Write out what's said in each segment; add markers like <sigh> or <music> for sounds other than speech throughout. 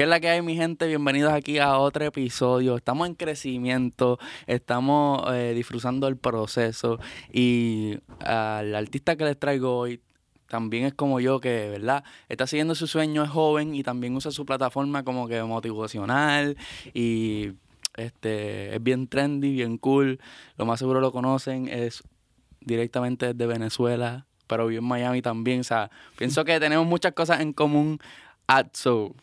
¿Qué es la que hay, mi gente? Bienvenidos aquí a otro episodio. Estamos en crecimiento, estamos eh, disfrutando el proceso y al artista que les traigo hoy también es como yo que, ¿verdad? Está siguiendo su sueño, es joven y también usa su plataforma como que motivacional y este es bien trendy, bien cool. Lo más seguro lo conocen, es directamente desde Venezuela, pero vive en Miami también. O sea, pienso que tenemos muchas cosas en común. Atso.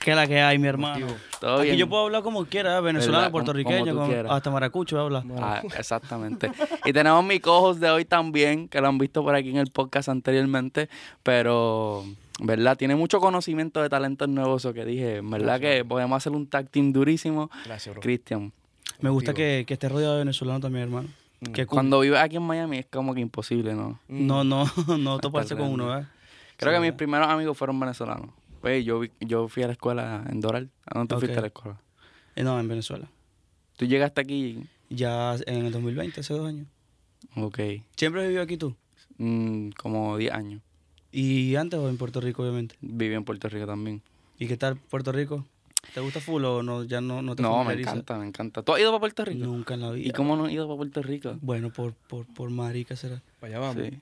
¿Qué es la que hay, mi hermano? Todo Aquí bien. yo puedo hablar como quiera, venezolano, puertorriqueño, como hasta maracucho habla. Ah, exactamente. y tenemos mi cojos de hoy también, que lo han visto por aquí en el podcast anteriormente, pero, ¿verdad? Tiene mucho conocimiento de talentos nuevos, eso que dije, ¿verdad? Que podemos hacer un tag team durísimo. Gracias, bro. Cristian, Me gusta que, que esté rodeado de venezolanos también, hermano. Mm. Cool. cuando vives aquí en Miami es como que imposible, ¿no? No, no, <laughs> no toparse con uno, ¿eh? Creo Sí, que mis primeros amigos fueron venezolanos. Pues yo, vi- yo fui a la escuela en Doral. ¿A dónde tú fuiste a la escuela? Eh, No, en Venezuela. Tú llegaste aquí, Ya en el 2020, hace dos años. ok, ¿Siempre has vivido aquí tú? mm, como 10 años. ¿Y antes o en Puerto Rico, obviamente? Viví en Puerto Rico también. ¿Y qué tal Puerto Rico? ¿Te gusta full o no, ya no, no te No, me encanta, me encanta. ¿Tú has ido para Puerto Rico? Nunca en la vida. ¿Y cómo no has ido para Puerto Rico? Bueno, por, por, por marica será. Para allá vamos. Sí.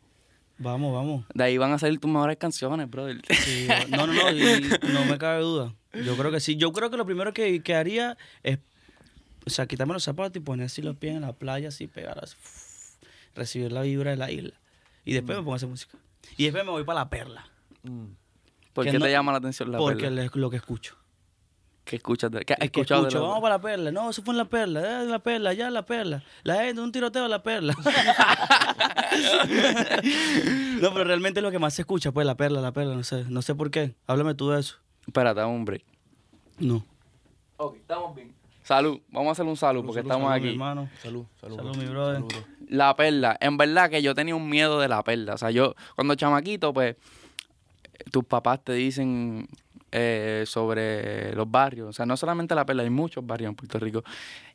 Vamos, vamos. De ahí van a salir tus mejores canciones, brother. Sí, no, no, no, y no me cabe duda. Yo creo que sí. Yo creo que lo primero que, que haría es, o sea, quitarme los zapatos y poner así los pies en la playa, así, pegar así, recibir la vibra de la isla. Y después Mm. me pongo a hacer música. Y después me voy para la perla, Mm. ¿Por qué no- te llama la atención la porque perla? es lo que escucho. ¿Qué escuchas? De, ¿Qué has escuchado de la vamos para la perla. No, eso fue en la perla, eh, la perla, ya la perla. La gente, un tiroteo en la perla. <laughs> no, pero realmente es lo que más se escucha, pues la perla, la perla, no sé. No sé por qué. Háblame tú de eso. Espérate, break. No. Ok, estamos bien. Salud, vamos a hacer un salud porque Salud, estamos salud, mi aquí. hermano. Salud, salud. Mi brother. Salud, bro. La perla, en verdad que yo tenía un miedo de la perla. O sea, yo, cuando chamaquito, pues, tus papás te dicen eh, sobre los barrios. O sea, no solamente la perla, hay muchos barrios en Puerto Rico.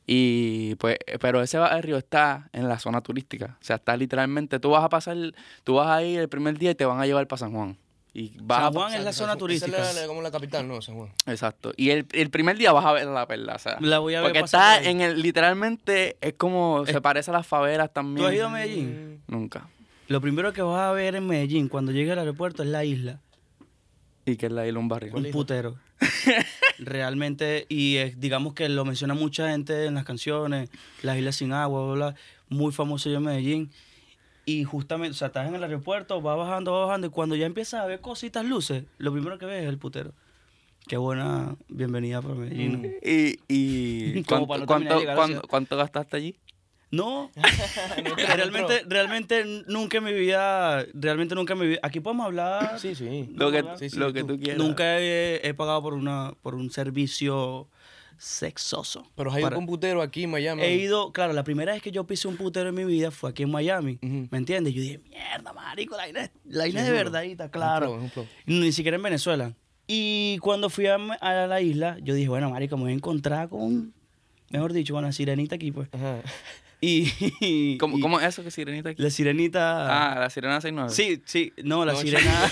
Y pues, pero ese barrio está en la zona turística. O sea, está literalmente, tú vas a pasar, tú vas a ir el primer día y te van a llevar para San Juan. Y vas San a- Juan es la zona turística. es la- como la capital, ¿no? San Juan. Exacto. Y el, el primer día vas a ver la perla, o sea. La voy a ver Porque está en el, literalmente, es como, se parece a las favelas también. ¿Tú has ido a Medellín? Nunca. Lo primero que vas a ver en Medellín cuando llegues al aeropuerto es la isla. Y que es la isla un barrio. Un putero. <laughs> Realmente, y eh, digamos que lo menciona mucha gente en las canciones, las islas sin agua, bla, bla, muy famoso yo en Medellín. Y justamente, o sea, estás en el aeropuerto, va bajando, va bajando, y cuando ya empiezas a ver cositas, luces, lo primero que ves es el putero. Qué buena bienvenida para Medellín. ¿no? Y, y <laughs> ¿cuánto, cuánto, cuánto gastaste allí? No, <laughs> realmente, realmente nunca en mi vida, realmente nunca en mi vida, aquí podemos hablar, Sí, sí. Lo que. Sí, sí, lo que tú. tú quieras. nunca he, he pagado por una, por un servicio sexoso. Pero hay un Para- computero aquí en Miami. He ido, claro, la primera vez que yo pisé un putero en mi vida fue aquí en Miami. ¿me entiendes? Yo dije, mierda, marico, la es, la vaina Sí, es de verdadita, Un claro. flow, un flow. Ni siquiera en Venezuela. Y cuando fui a, a la isla, yo dije, bueno, marico, me voy a encontrar con, mejor dicho, con la sirenita aquí, pues. Ajá. <laughs> Y, <laughs> ¿Cómo, y cómo es eso que sirenita aquí? la sirenita... Ah, la sirena 69. Sí, sí, no, la No, sirena. <laughs>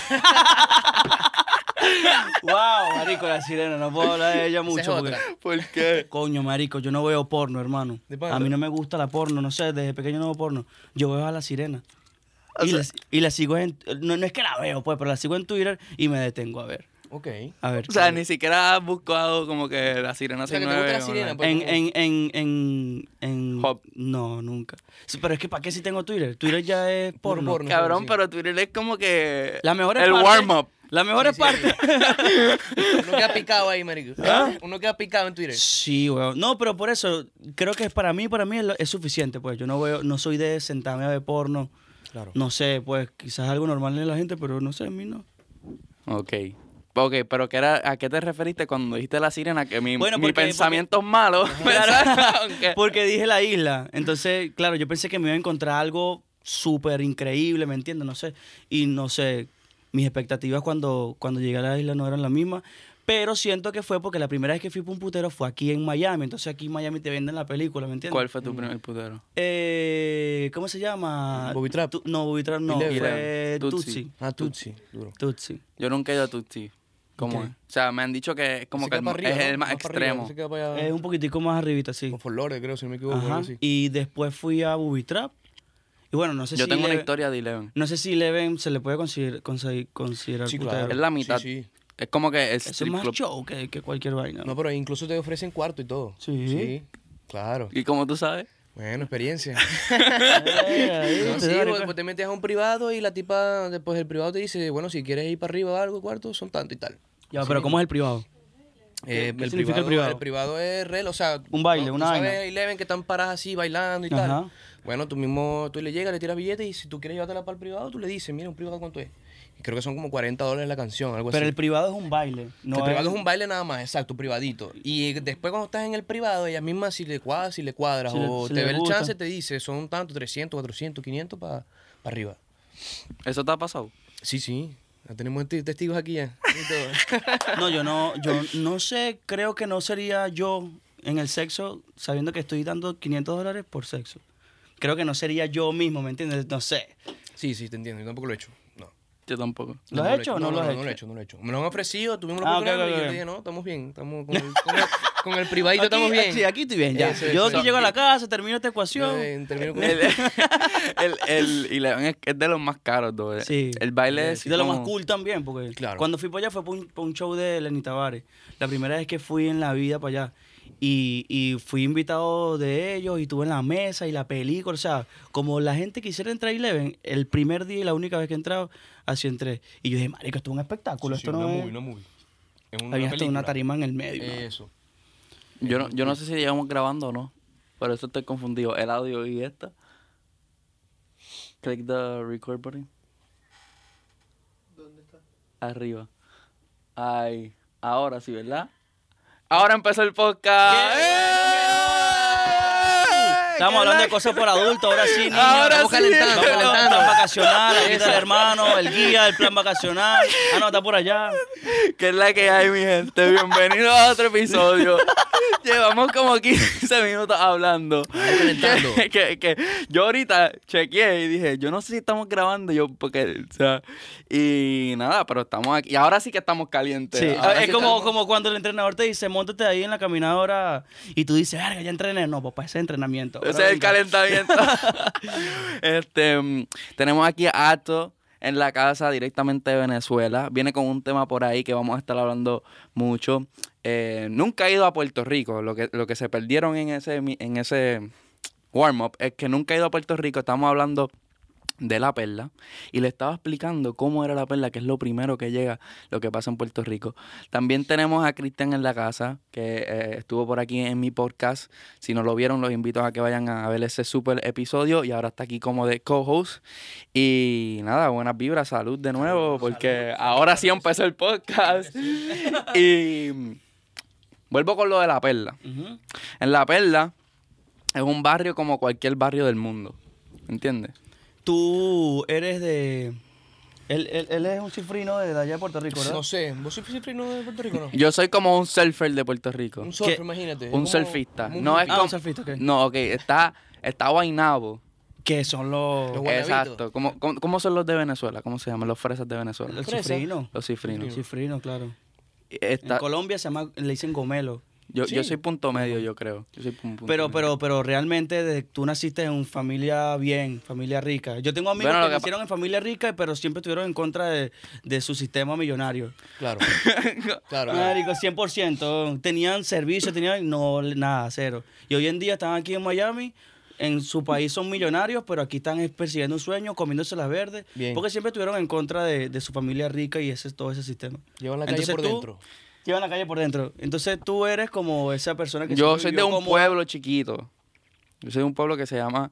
wow, marico, la sirena, no puedo hablar de ella mucho porque. ¿Por qué? Coño, marico, yo no veo porno, hermano. A mí no me gusta la porno, no sé, desde pequeño no veo porno. Yo veo a la sirena. Y, sea- la, y la sigo en. No, no es que la veo, pues, pero la sigo en Twitter y me detengo a ver. Ok. A ver. O sea, qué- ni siquiera has buscado como que la sirena O sea, que te 69. gusta la sirena, pues. en, en, en, en, en- Hub. No, nunca. Sí, Pero es que ¿para qué si tengo Twitter? Twitter ya es porno. porno. Cabrón, sí. pero Twitter es como que. La mejor El warm-up. La mejor Sí, sí, parte. <laughs> Uno queda picado ahí, marico. ¿Ah? Uno queda picado en Twitter. Sí, weón. No, pero por eso, creo que para mí, para mí es, lo- es suficiente, pues. Yo no veo, no soy de sentarme a ver porno. Claro. No sé, pues, quizás algo normal en la gente, pero no sé, a mí no. Ok. Ok, pero ¿qué era, ¿a qué te referiste cuando dijiste la sirena? Que mi, Bueno, mi porque- pensamiento es malo. <laughs> <laughs> Porque dije la isla. Entonces, claro, yo pensé que me iba a encontrar algo súper increíble, ¿me entiendes? No sé. Y no sé, mis expectativas cuando, cuando llegué a la isla no eran las mismas. Pero siento que fue porque la primera vez que fui para un putero fue aquí en Miami. Entonces aquí en Miami te venden la película, ¿me entiendes? ¿Cuál fue tu primer putero? Eh, ¿Cómo se llama? Bobby Trap. Tu- no, Bobby Trap no. Eleven. Fue Tutsi. Tutsi. Ah, Tutsi. Duro. Tutsi. Yo nunca he ido a Tutsi. ¿Cómo Ok. es? O sea, me han dicho que es como que el, arriba, es ¿no? el más arriba, extremo. allá. Es un poquitico más arribita, sí. Con Flores, creo, si no me equivoco. Ajá. Y después fui a Booby Trap. Y bueno, no sé Yo si tengo una historia de Eleven. No sé si Leven se le puede considerar, considerar, considerar Sí, claro. Es la mitad. Sí, sí. Es como que es es más club. show que, que cualquier vaina. No, pero incluso te ofrecen cuarto y todo. Sí. Sí, claro. ¿Y como tú sabes? Bueno, experiencia. <laughs> No, sí, pues, te metes a un privado y la tipa, después el privado te dice, bueno, si quieres ir para arriba o algo, cuarto, son tanto y tal. Ya, pero ¿cómo es el privado? Eh, qué significa el privado? El privado es real, o sea... Un baile, ¿no? una ¿Tú sabes Eleven que están paradas así bailando y Ajá. tal? Bueno, tú mismo, tú le llegas, le tiras billete y si tú quieres llevártela para el privado, tú le dices, mira, un privado cuánto es. Creo que son como 40 dólares la canción, algo Pero así. el privado es un baile. No el privado es un baile nada más, exacto, privadito. Y después cuando estás en el privado, ella misma si le cuadras, si le cuadras Si le- o si te ve el gusta. chance, te dice, son tanto, 300, 400, 500 para arriba. ¿Eso te ha pasado? Sí, sí. Ya tenemos te- testigos aquí ya. <laughs> No, yo no, yo no sé, creo que no sería yo en el sexo sabiendo que estoy dando 500 dólares por sexo. Creo que no sería yo mismo, ¿me entiendes? No sé. sí, sí, te entiendo. Yo tampoco lo he hecho. No. Yo tampoco. ¿Lo No, has he hecho o no lo has No hecho? lo he hecho, no lo he hecho. Me lo han ofrecido, tuvimos la Ah, oportunidad y yo dije, no, estamos bien. Estamos <laughs> con el, con el, privadito, estamos bien. Sí, aquí estoy bien, ya. Eso, yo eso. aquí llego a la casa, termino esta ecuación. Eh, termino con El, <laughs> el, el Eleven es, es de los más caros, though. Sí. El baile es Y de lo más cool también, porque Claro. cuando fui para allá fue para un, pa' un show de Lenny Tavares. La primera vez que fui en la vida para allá. Y, y fui invitado de ellos y tuve en la mesa y la película. O sea, como la gente quisiera entrar a Eleven, el primer día y la única vez que he entrado, así entré. Y yo dije, marico, esto es un espectáculo. Sí, sí, esto no una es... movie, una movie. Es una Había hasta una tarima en el medio. ¿no? Eso. Yo no, yo no sé si llevamos grabando o no. Por eso estoy confundido. El audio y esta. Click the record button. ¿Dónde está? Arriba. Ay, ahora sí, ¿verdad? Ahora empezó el podcast. ¡Eh! Estamos hablando de cosas por adultos, ahora sí, niños. Ahora Estamos sí, calentando, Estamos calentando. plan vacacional, aquí está el hermano, el guía del plan vacacional. Ah, no, está por allá. ¿Qué es la que hay, mi gente? Bienvenidos a otro episodio. Llevamos como 15 minutos hablando. Que, que- que yo ahorita chequeé y dije, yo no sé si estamos grabando, yo, porque, o sea, y nada, pero estamos aquí. Y ahora sí que estamos calientes. Sí, Ahora es sí como, estamos- como cuando el entrenador te dice, montate ahí en la caminadora y tú dices, verga, ya entrené. No, papá, ese es entrenamiento. Ese es el calentamiento. <laughs> este, mm, tenemos aquí a Ato en la casa directamente de Venezuela. Viene con un tema por ahí que vamos a estar hablando mucho. Eh, nunca he ido a Puerto Rico. Lo que, lo que se perdieron en ese, en ese warm-up es que nunca he ido a Puerto Rico. Estamos hablando de la perla y le estaba explicando cómo era la perla, que es lo primero que llega, lo que pasa en Puerto Rico. También tenemos a Cristian en la casa, que eh, estuvo por aquí en mi podcast. Si no lo vieron, los invito a que vayan a ver ese super episodio y ahora está aquí como de co-host. Y nada, buenas vibras, salud de nuevo, porque ahora sí empezó el podcast. <laughs> y vuelvo con lo de la perla. En la perla es un barrio como cualquier barrio del mundo. ¿Entiendes? Tú eres de... Él, él- él es un cifrino de allá de Puerto Rico, ¿verdad? No sé, ¿vos sois cifrino de Puerto Rico no? Yo soy como un surfer de Puerto Rico. Un surfer, ¿Qué? imagínate. Un como- surfista. No es. Ah, como... un surfista, ok. No, ok. Está, está Guaynabo. Que son los... Exacto. ¿Cómo, cómo, cómo son los de Venezuela? ¿Cómo se llaman? Los fresas de Venezuela. Los cifrinos. Los cifrinos. Los cifrinos, claro. Está- En Colombia se llama, le dicen gomelo. Yo, yo soy punto medio, yo creo. Yo soy pun- punto Pero, medio. pero, pero realmente desde- tú naciste en familia bien, familia rica. Yo tengo amigos Bueno, que nacieron en familia rica, pero siempre estuvieron en contra de, de su sistema millonario. Claro. claro. <laughs> claro. Marico, 100%. Tenían servicio, tenían no, nada, cero. Y hoy en día están aquí en Miami. En su país son millonarios, pero aquí están persiguiendo un sueño, comiéndose las verdes. Bien. Porque siempre estuvieron en contra de, de su familia rica y ese todo ese sistema. Llevan la calle Entonces por tú- dentro. Llevan la calle por dentro. Entonces tú eres como esa persona que Yo soy de un pueblo chiquito. Yo soy de un pueblo que se llama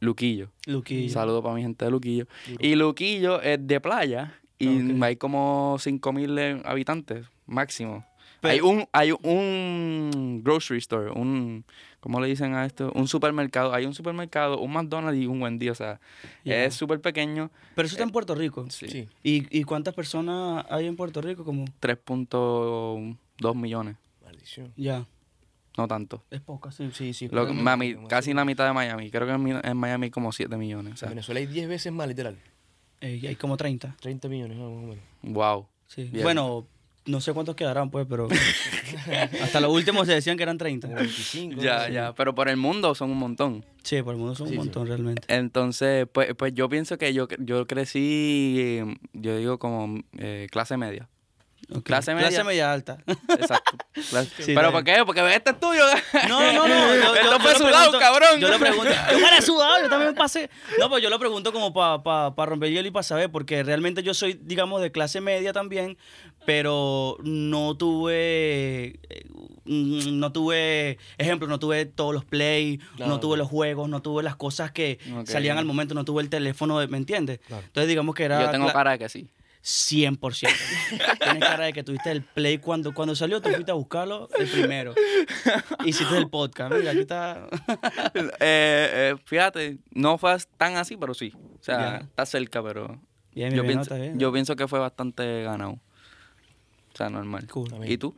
Luquillo. Luquillo. Saludo para mi gente de Luquillo. Y Luquillo es de playa y hay como 5.000 habitantes máximo. Pero- hay un hay un grocery store, un ¿cómo le dicen a esto? Un supermercado. Hay un supermercado, un McDonald's y un Wendy, o sea, es súper pequeño. Pero eso está en Puerto Rico. Sí. Sí. ¿Y, ¿Y cuántas personas hay en Puerto Rico? Como 3.2 millones, Maldición. ya. no tanto. Es poca, sí. Sí, sí. Lo- demasiado. casi la mitad de Miami. Creo que en, mi- en Miami hay como 7 millones. O En Venezuela hay 10 veces más, literal. Eh, hay como 30. 30 millones, más o menos. wow. Sí. Bien. Bueno, no sé cuántos quedarán, pues, pero <laughs> <laughs> hasta los últimos se decían que eran 30. Como 25. Ya, sí. ya. Pero por el mundo son un montón. Sí, por el mundo son Sí, un sí. montón realmente. Entonces, pues, pues yo pienso que yo, yo crecí, yo digo como eh, clase media. Clase media. Clase media alta. Exacto. Clase- Sí, ¿Pero por qué? Porque este es tuyo. No, no, no. <laughs> Yo, Esto yo- fue yo lo sudado, pregunto- cabrón. Yo le pregunto. <laughs> Yo me la he sudado, yo también pasé. No, pues yo lo pregunto como para pa, pa romper hielo y para saber, porque realmente yo soy, digamos, de clase media también, pero no tuve. eh, No tuve, ejemplo, no tuve todos los play, Claro. no tuve los juegos, no tuve las cosas que salían al momento, no tuve el teléfono, de- ¿me entiendes? Claro. Entonces, digamos que era. Yo tengo cara de que sí. 100%. <laughs> Tienes cara de que tuviste el play cuando, cuando salió, tú fuiste a buscarlo el primero. Hiciste el podcast. Mira, aquí está. <laughs> Eh, eh, fíjate, no fue tan así, pero sí. O sea, está cerca, pero Bien, yo, bien, no, pienso, está bien. yo pienso que fue bastante ganado. O sea, normal. Cool. ¿Y tú?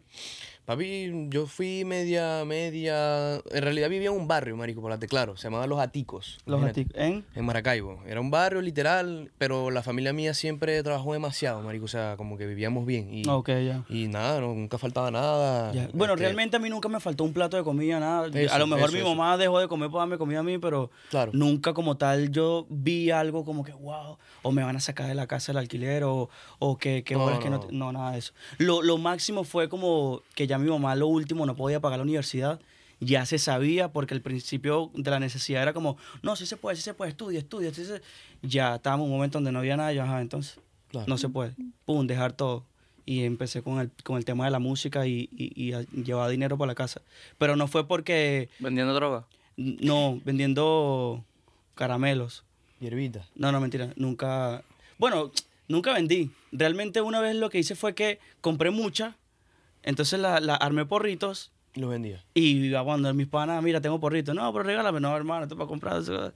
Papi, yo fui media, media. En realidad vivía en un barrio, marico, por las claro. Se llamaba Los Aticos. Los aticos. ¿En? En Maracaibo. Era un barrio literal, pero la familia mía siempre trabajó demasiado, marico. O sea, como que vivíamos bien. Y, Ok, ya. y nada, no, nunca faltaba nada. Ya. Bueno, Este, realmente a mí nunca me faltó un plato de comida, nada. Eso, a lo mejor eso, mi eso. mamá dejó de comer para darme comida a mí, pero Claro. nunca como tal yo vi algo como que, wow, o me van a sacar de la casa el alquiler, o, o que, que No, bolas que no, no. no, nada de eso. Lo, lo máximo fue como que ya mi mamá lo último no podía pagar la universidad. Ya se sabía, porque el principio de la necesidad era como, no, sí se puede, sí se puede, estudia, estudia. sí se-". Ya estábamos en un momento donde no había nada, yo, ajá, entonces, Claro. no se puede. Pum, dejar todo. Y empecé con el, con el tema de la música y, y, y a- llevar dinero para la casa. Pero no fue porque, ¿Vendiendo droga? no, vendiendo caramelos. Hierbita. No, no, mentira. Nunca. Bueno, nunca vendí. Realmente una vez lo que hice fue que compré mucha. Entonces la, la armé porritos. Y los vendía. Y cuando mis panas, mira, tengo porritos. No, pero regálame. No, hermano, esto es para comprar. eso".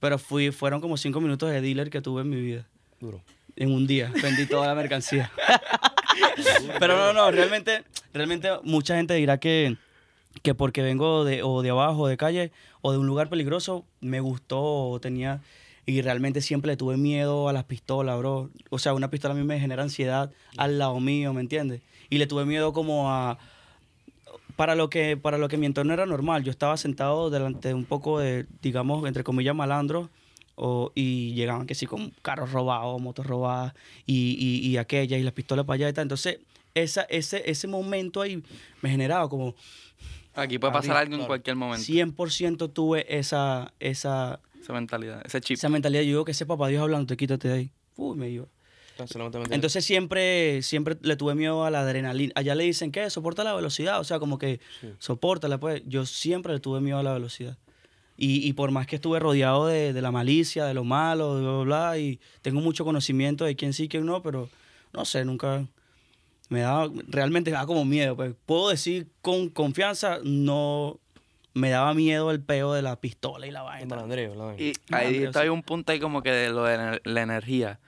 Pero fui, fueron como cinco minutos de dealer que tuve en mi vida. Duro. En un día. Vendí toda la mercancía. <laughs> pero no, no, realmente, realmente mucha gente dirá que, que porque vengo de, o de abajo, de calle, o de un lugar peligroso, me gustó o tenía... Y realmente siempre le tuve miedo a las pistolas, bro. O sea, una pistola a mí me genera ansiedad al lado mío, ¿me entiendes? Y le tuve miedo como a... Para lo, que, para lo que mi entorno era normal. Yo estaba sentado delante de un poco de, digamos, entre comillas, malandros. O, y llegaban que sí con carros robados, motos robadas y, y, y aquella y las pistolas para allá y tal. Entonces, esa, ese, ese momento ahí me generaba como Aquí puede pasar algo en cualquier momento. 100% tuve esa, esa, Esa mentalidad, ese chip. esa mentalidad. Yo digo que ese papá Dios hablando, te quítate de ahí. Uy, me iba. Entonces siempre, siempre le tuve miedo a la adrenalina. Allá le dicen que soporta la velocidad, o sea, como que Sí. soportala, pues. Yo siempre le tuve miedo a la velocidad. Y, y por más que estuve rodeado de, de la malicia, de lo malo, de bla, bla, bla, y tengo mucho conocimiento de quién sí, quién no, pero no sé, nunca me daba, realmente me daba como miedo. Pues. Puedo decir con confianza, no me daba miedo el peo de la pistola y la vaina. malandreo, la vaina. Y ahí está sí. un punto ahí como que de lo de la- energía.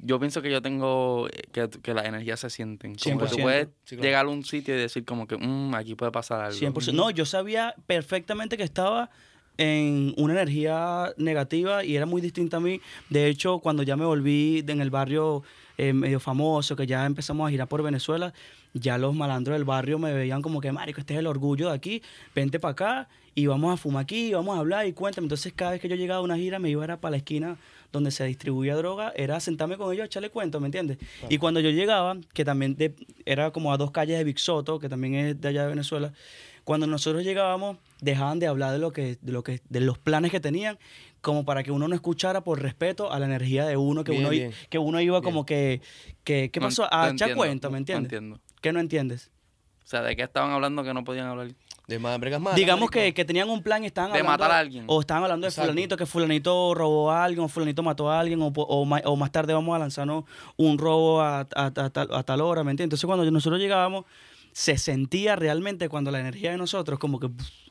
Yo pienso que yo tengo, eh, que, que las energías se sienten. Como que tú 100%. puedes Sí, claro. llegar a un sitio y decir como que, "Mm, aquí puede pasar algo. 100%. No, yo sabía perfectamente que estaba en una energía negativa y era muy distinta a mí. De hecho, cuando ya me volví de- en el barrio eh, medio famoso, que ya empezamos a girar por Venezuela, ya los malandros del barrio me veían como que, marico, este es el orgullo de aquí, vente para acá y vamos a fumar aquí, vamos a hablar y cuéntame. Entonces, cada vez que yo llegaba a una gira, me iba era para la esquina donde se distribuía droga, era sentarme con ellos, echarle cuento, ¿me entiendes? Y cuando yo llegaba, que también de- era como a dos calles de Big Soto, que también es de allá de Venezuela, cuando nosotros llegábamos, dejaban de hablar de lo que, de lo que, de los planes que tenían, como para que uno no escuchara por respeto a la energía de uno, que Bien, uno bien. que uno iba Bien. como que, que ¿qué No- pasó? no A echar entiendo, cuento, no- ¿me no entiendes? entiendo. ¿Qué no entiendes? O sea, ¿de qué estaban hablando que no podían hablar? De más bregas más. Digamos que, que tenían un plan y estaban De hablando... matar a alguien. O estaban hablando de fulanito, que fulanito robó a alguien, o fulanito mató a alguien, o, o, más tarde vamos a lanzarnos un robo a, a- a tal- a tal hora, ¿me entiendes? Entonces cuando nosotros llegábamos, se sentía realmente cuando la energía de nosotros como que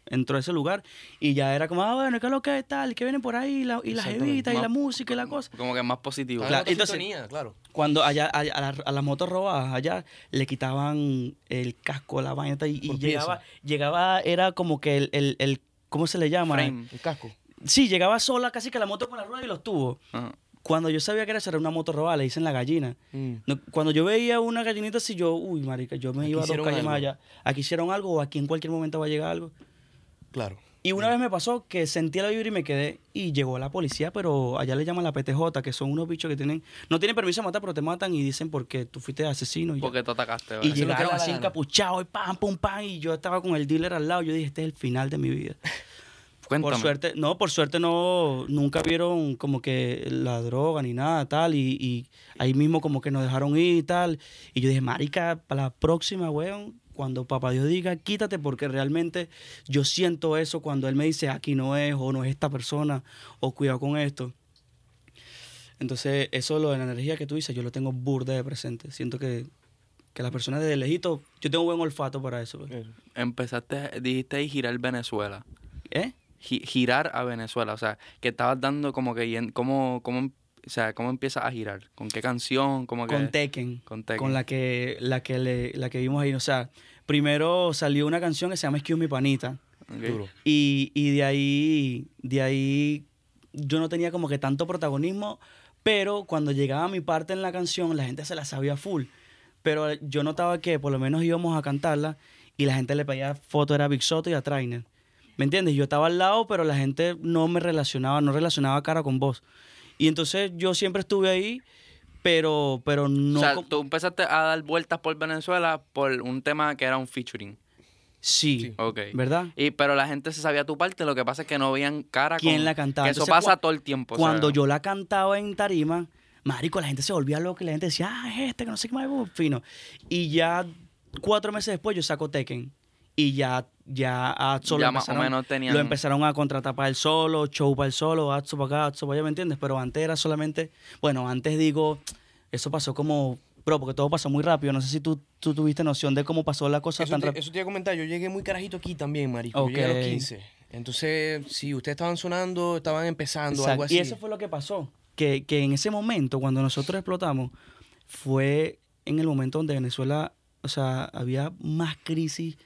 entró a ese lugar y ya era como, ah, bueno, ¿qué es lo que es tal? ¿Qué viene por ahí? Y la, y las Exactamente. jevitas y la música y la cosa. Como que más positivo. Claro, Claro, entonces, entonces- claro. Cuando allá, allá- a, la- a las motos robadas allá le quitaban el casco, la vaina y, llegaba, llegaba, era como que el, el, el- ¿cómo se le llama? Frame. El casco. Sí, llegaba sola casi que la moto con la rueda y los tubos. Ajá. Cuando yo sabía que era hacer una moto robada, le dicen la gallina. Mm. No, cuando yo veía una gallinita así, yo, uy, marica, yo me Aquí iba a dos calles más allá. Aquí hicieron algo o aquí en cualquier momento va a llegar algo. Claro. Y una vez me pasó que sentí la vibra y me quedé. Y llegó la policía, pero allá le llaman la PTJ, que son unos bichos que tienen. No tienen permiso de matar, pero te matan y dicen porque tú fuiste asesino. Y, ya. Porque tú atacaste. y llegaron así encapuchados y pam, pum, pam. Y yo estaba con el dealer al lado. Yo dije, este es el final de mi vida. <laughs> Cuéntame. Por suerte, no, por suerte no, nunca vieron como que la droga ni nada, tal, y, y ahí mismo como que nos dejaron ir y tal. Y yo dije, marica, para la próxima, weón, cuando papá Dios diga, quítate, porque realmente yo siento eso cuando él me dice, aquí no es, o no es esta persona, o cuidado con esto. Entonces, eso lo de la energía que tú dices, yo lo tengo burda de presente. Siento que, que las personas desde lejito, yo tengo buen olfato para eso. pues. Eh, Empezaste, dijiste ahí girar Venezuela. ¿Eh? Gi- girar a Venezuela. O sea, que estabas dando como que... ¿Cómo, cómo, o sea, ¿cómo empiezas a girar? ¿Con qué canción? ¿Cómo que, Con Tekken. Con Tekken. con la que la que le, la que vimos ahí o sea primero salió una canción que se llama Excuse mi panita Ok. Duro. y, y de ahí de ahí yo no tenía como que tanto protagonismo pero cuando llegaba mi parte en la canción la gente se la sabía full pero yo notaba que por lo menos íbamos a cantarla y la gente le pedía foto era Big Soto y a Trainer ¿me entiendes? yo estaba al lado pero la gente no me relacionaba no relacionaba cara con voz y entonces yo siempre estuve ahí pero pero no o sea, tú empezaste a dar vueltas por Venezuela por un tema que era un featuring. Sí, Sí. Ok. ¿verdad? Y, pero la gente se sabía tu parte, lo que pasa es que no veían cara ¿Quién con- la cantaba? que eso Entonces, pasa todo el tiempo. Cuando yo la cantaba en tarima, marico, la gente se volvía loca y la gente decía, ah, es este, que no sé qué más, fino. Y ya cuatro meses después yo saco Tekken. Y ya, ya Atso Ya lo más o empezaron- menos tenían- Lo empezaron a contratar para el solo, show para el solo, Atso para acá, Atso para allá, ¿me entiendes? Pero antes era solamente, bueno, antes digo, eso pasó como, bro, porque todo pasó muy rápido. No sé si tú, tú tuviste noción de cómo pasó la cosa Eso tan te, rápido. eso te iba a comentar, yo llegué muy carajito aquí también, marico. Yo llegué a los Ok. 15. Entonces, si ustedes estaban sonando, estaban empezando, Exacto. algo así. Y eso fue lo que pasó. Que, que en ese momento, cuando nosotros explotamos, fue en el momento donde Venezuela, o sea, había más crisis.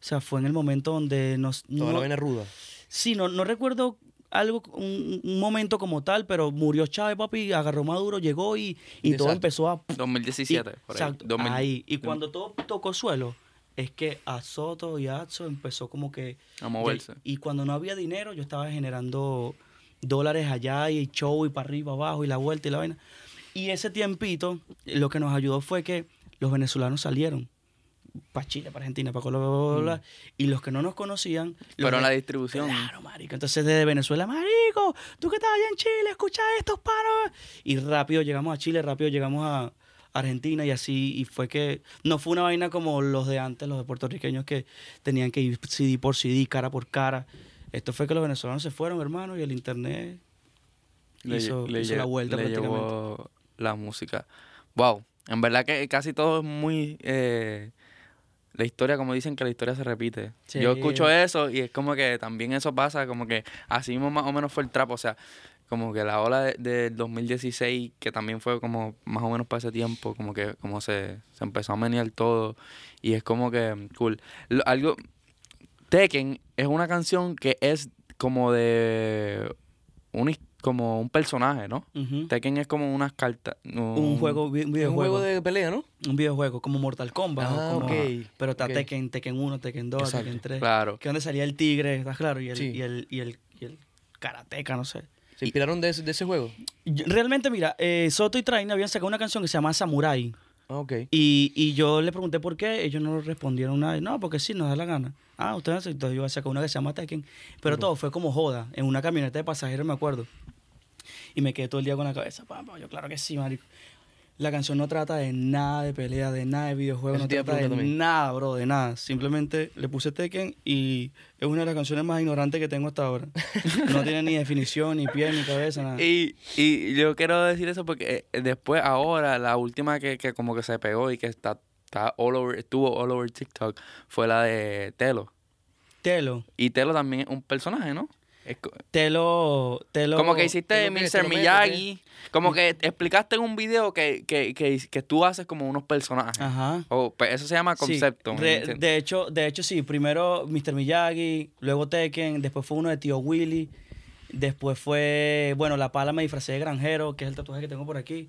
O sea, fue en el momento donde nos... Toda no- la vaina ruda. sí, no, no recuerdo algo, un, un momento como tal, pero murió Chávez, papi, agarró Maduro, llegó y, y todo empezó a... 2017, y- por ahí. exacto, 2000. ahí. Y cuando todo tocó suelo, es que a Soto y a Atso empezó como que... A moverse. Y cuando no había dinero, yo estaba generando dólares allá y show y para arriba, abajo y la vuelta y la vaina. Y ese tiempito, lo que nos ayudó fue que los venezolanos salieron para Chile, para Argentina, para Colombia, bla, bla, bla, y los que no nos conocían... de- la distribución. Claro, marico. Entonces desde Venezuela, marico, tú que estás allá en Chile, escucha estos panos. Y rápido llegamos a Chile, rápido llegamos a Argentina y así. Y fue que no fue una vaina como los de antes, los de puertorriqueños que tenían que ir CD por CD, cara por cara. Esto fue que los venezolanos se fueron, hermano, y el internet hizo, hizo la vuelta le prácticamente. llevó la música. Wow. En verdad que casi todo es muy... eh, la historia, como dicen que la historia se repite. Sí. Yo escucho eso y es como que también eso pasa, como que así mismo más o menos fue el trap. O sea, como que la ola de- del 2016, que también fue como más o menos para ese tiempo, como que como se, se empezó a menear todo. Y es como que cool. Lo- algo... Tekken es una canción que es como de... Un, his- como un personaje, ¿no? Ujú. Tekken es como unas cartas. Un juego, un juego de pelea, ¿no? Un videojuego como Mortal Kombat. Ah, como- ok, Pero está ok. Tekken, Tekken 1, Tekken 2, Exacto. Tekken 3. Claro. Que donde salía el tigre, ¿estás claro? Y el, Sí. y el, y el, y el karateca, no sé. ¿Se inspiraron de ese, de ese juego? Yo- Realmente, mira, eh, Soto y Train habían sacado una canción que se llama Samurai. Ah, ok. Y, y yo le pregunté por qué, ellos no respondieron nada. No, porque sí, nos da la gana. Ah, ustedes, entonces yo voy a sacar una que se llama Tekken. Pero todo fue como joda, en una camioneta de pasajeros, me acuerdo. Y me quedé todo el día con la cabeza. Yo, claro que sí, marico. La canción no trata de nada de pelea, de nada de videojuegos, no trata de también. nada, bro, de nada. Simplemente le puse Tekken y es una de las canciones más ignorantes que tengo hasta ahora. No tiene ni definición, ni pie, ni cabeza, nada. <laughs> Y, y yo quiero decir eso porque eh, después, ahora, la última que, que como que se pegó y que está, está all over, estuvo all over TikTok fue la de Telo. Telo, Y Telo también es un personaje, ¿no? Telo, Telo. como que hiciste Mr. Miyagi. Como que explicaste en un video que, que, que, que tú haces como unos personajes. Ajá. O, pues, eso se llama concepto. de hecho, de hecho sí, primero Mr. Miyagi, luego Tekken, después fue uno de Tío Willy Después fue, bueno, La Pala me disfracé de granjero, que es el tatuaje que tengo por aquí.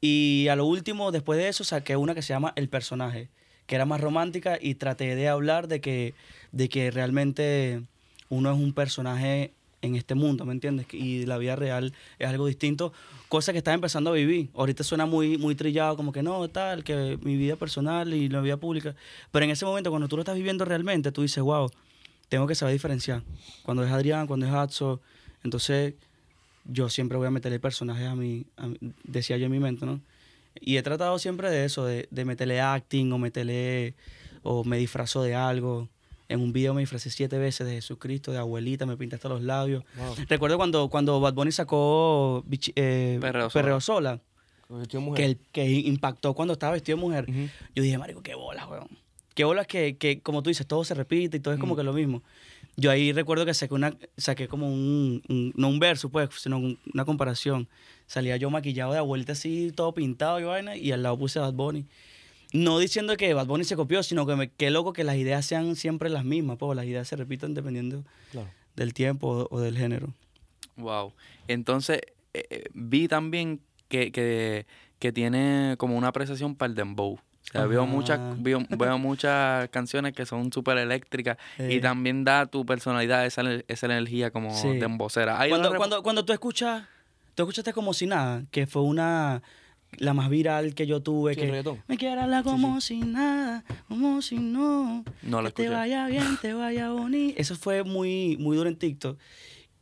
Y a lo último, después de eso, saqué una que se llama El Personaje, que era más romántica y traté de hablar de que, de que realmente uno es un personaje en este mundo, ¿me entiendes? Y la vida real es algo distinto, cosa que estás empezando a vivir. Ahorita suena muy, muy trillado, como que no, tal, que mi vida personal y la vida pública. Pero en ese momento, cuando tú lo estás viviendo realmente, tú dices, wow, tengo que saber diferenciar. Cuando es Adrián, cuando es Atso. Entonces, yo siempre voy a meterle personajes a mi- decía yo en mi mente, ¿no? Y he tratado siempre de eso, de, de meterle acting o meterle, o me disfrazo de algo. En un video me disfracé siete veces de Jesucristo, de abuelita, me pinté hasta los labios. Wow. Recuerdo cuando, cuando Bad Bunny sacó eh, Perreo Sola. Perreo que, el- que impactó cuando estaba vestido de mujer. Ujú. Yo dije, marico, qué bolas, weón. Qué bolas que, que, como tú dices, todo se repite y todo es como que lo mismo. Yo ahí recuerdo que saqué, una, saqué como un, un- no un verso, pues, sino un- una comparación. Salía yo maquillado de abuelita así, todo pintado y vaina, y al lado puse a Bad Bunny. No diciendo que Bad Bunny se copió, sino que me, qué loco que las ideas sean siempre las mismas, pues las ideas se repiten dependiendo Claro. del tiempo o, o del género. Wow. Entonces, eh, eh, vi también que, que, que tiene como una apreciación para el dembow. O sea, veo muchas, veo, veo muchas canciones que son súper eléctricas y Eh. también da tu personalidad esa, esa energía como Sí. dembocera. Cuando, cuando, cuando tú escuchas, tú escuchaste como si nada, que fue una, la más viral que yo tuve, Sí, que me quiero hablar como si nada, como si no, No lo que te vaya bien, te vaya <laughs> bonito. Eso fue muy, muy duro en TikTok.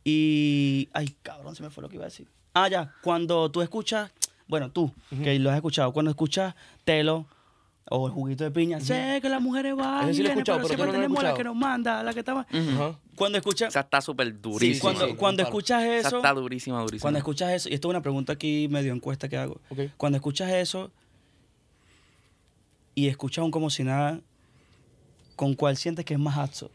Y, ay, cabrón, se me fue lo que iba a decir. Ah, ya, cuando tú escuchas, bueno, tú, que lo has escuchado, cuando escuchas Telo o el juguito de piña, sé que las mujeres y sí pero pero siempre no tenemos la que nos manda, la que está más... Ujú. Cuando escuchas... Esa está súper Sí, durísima. cuando, sí, cuando escuchas Esa eso, está durísima, durísima. cuando escuchas eso, y esto es una pregunta aquí medio encuesta que hago. Ok. Cuando escuchas eso y escuchas un como si nada, ¿con cuál sientes que es más atso?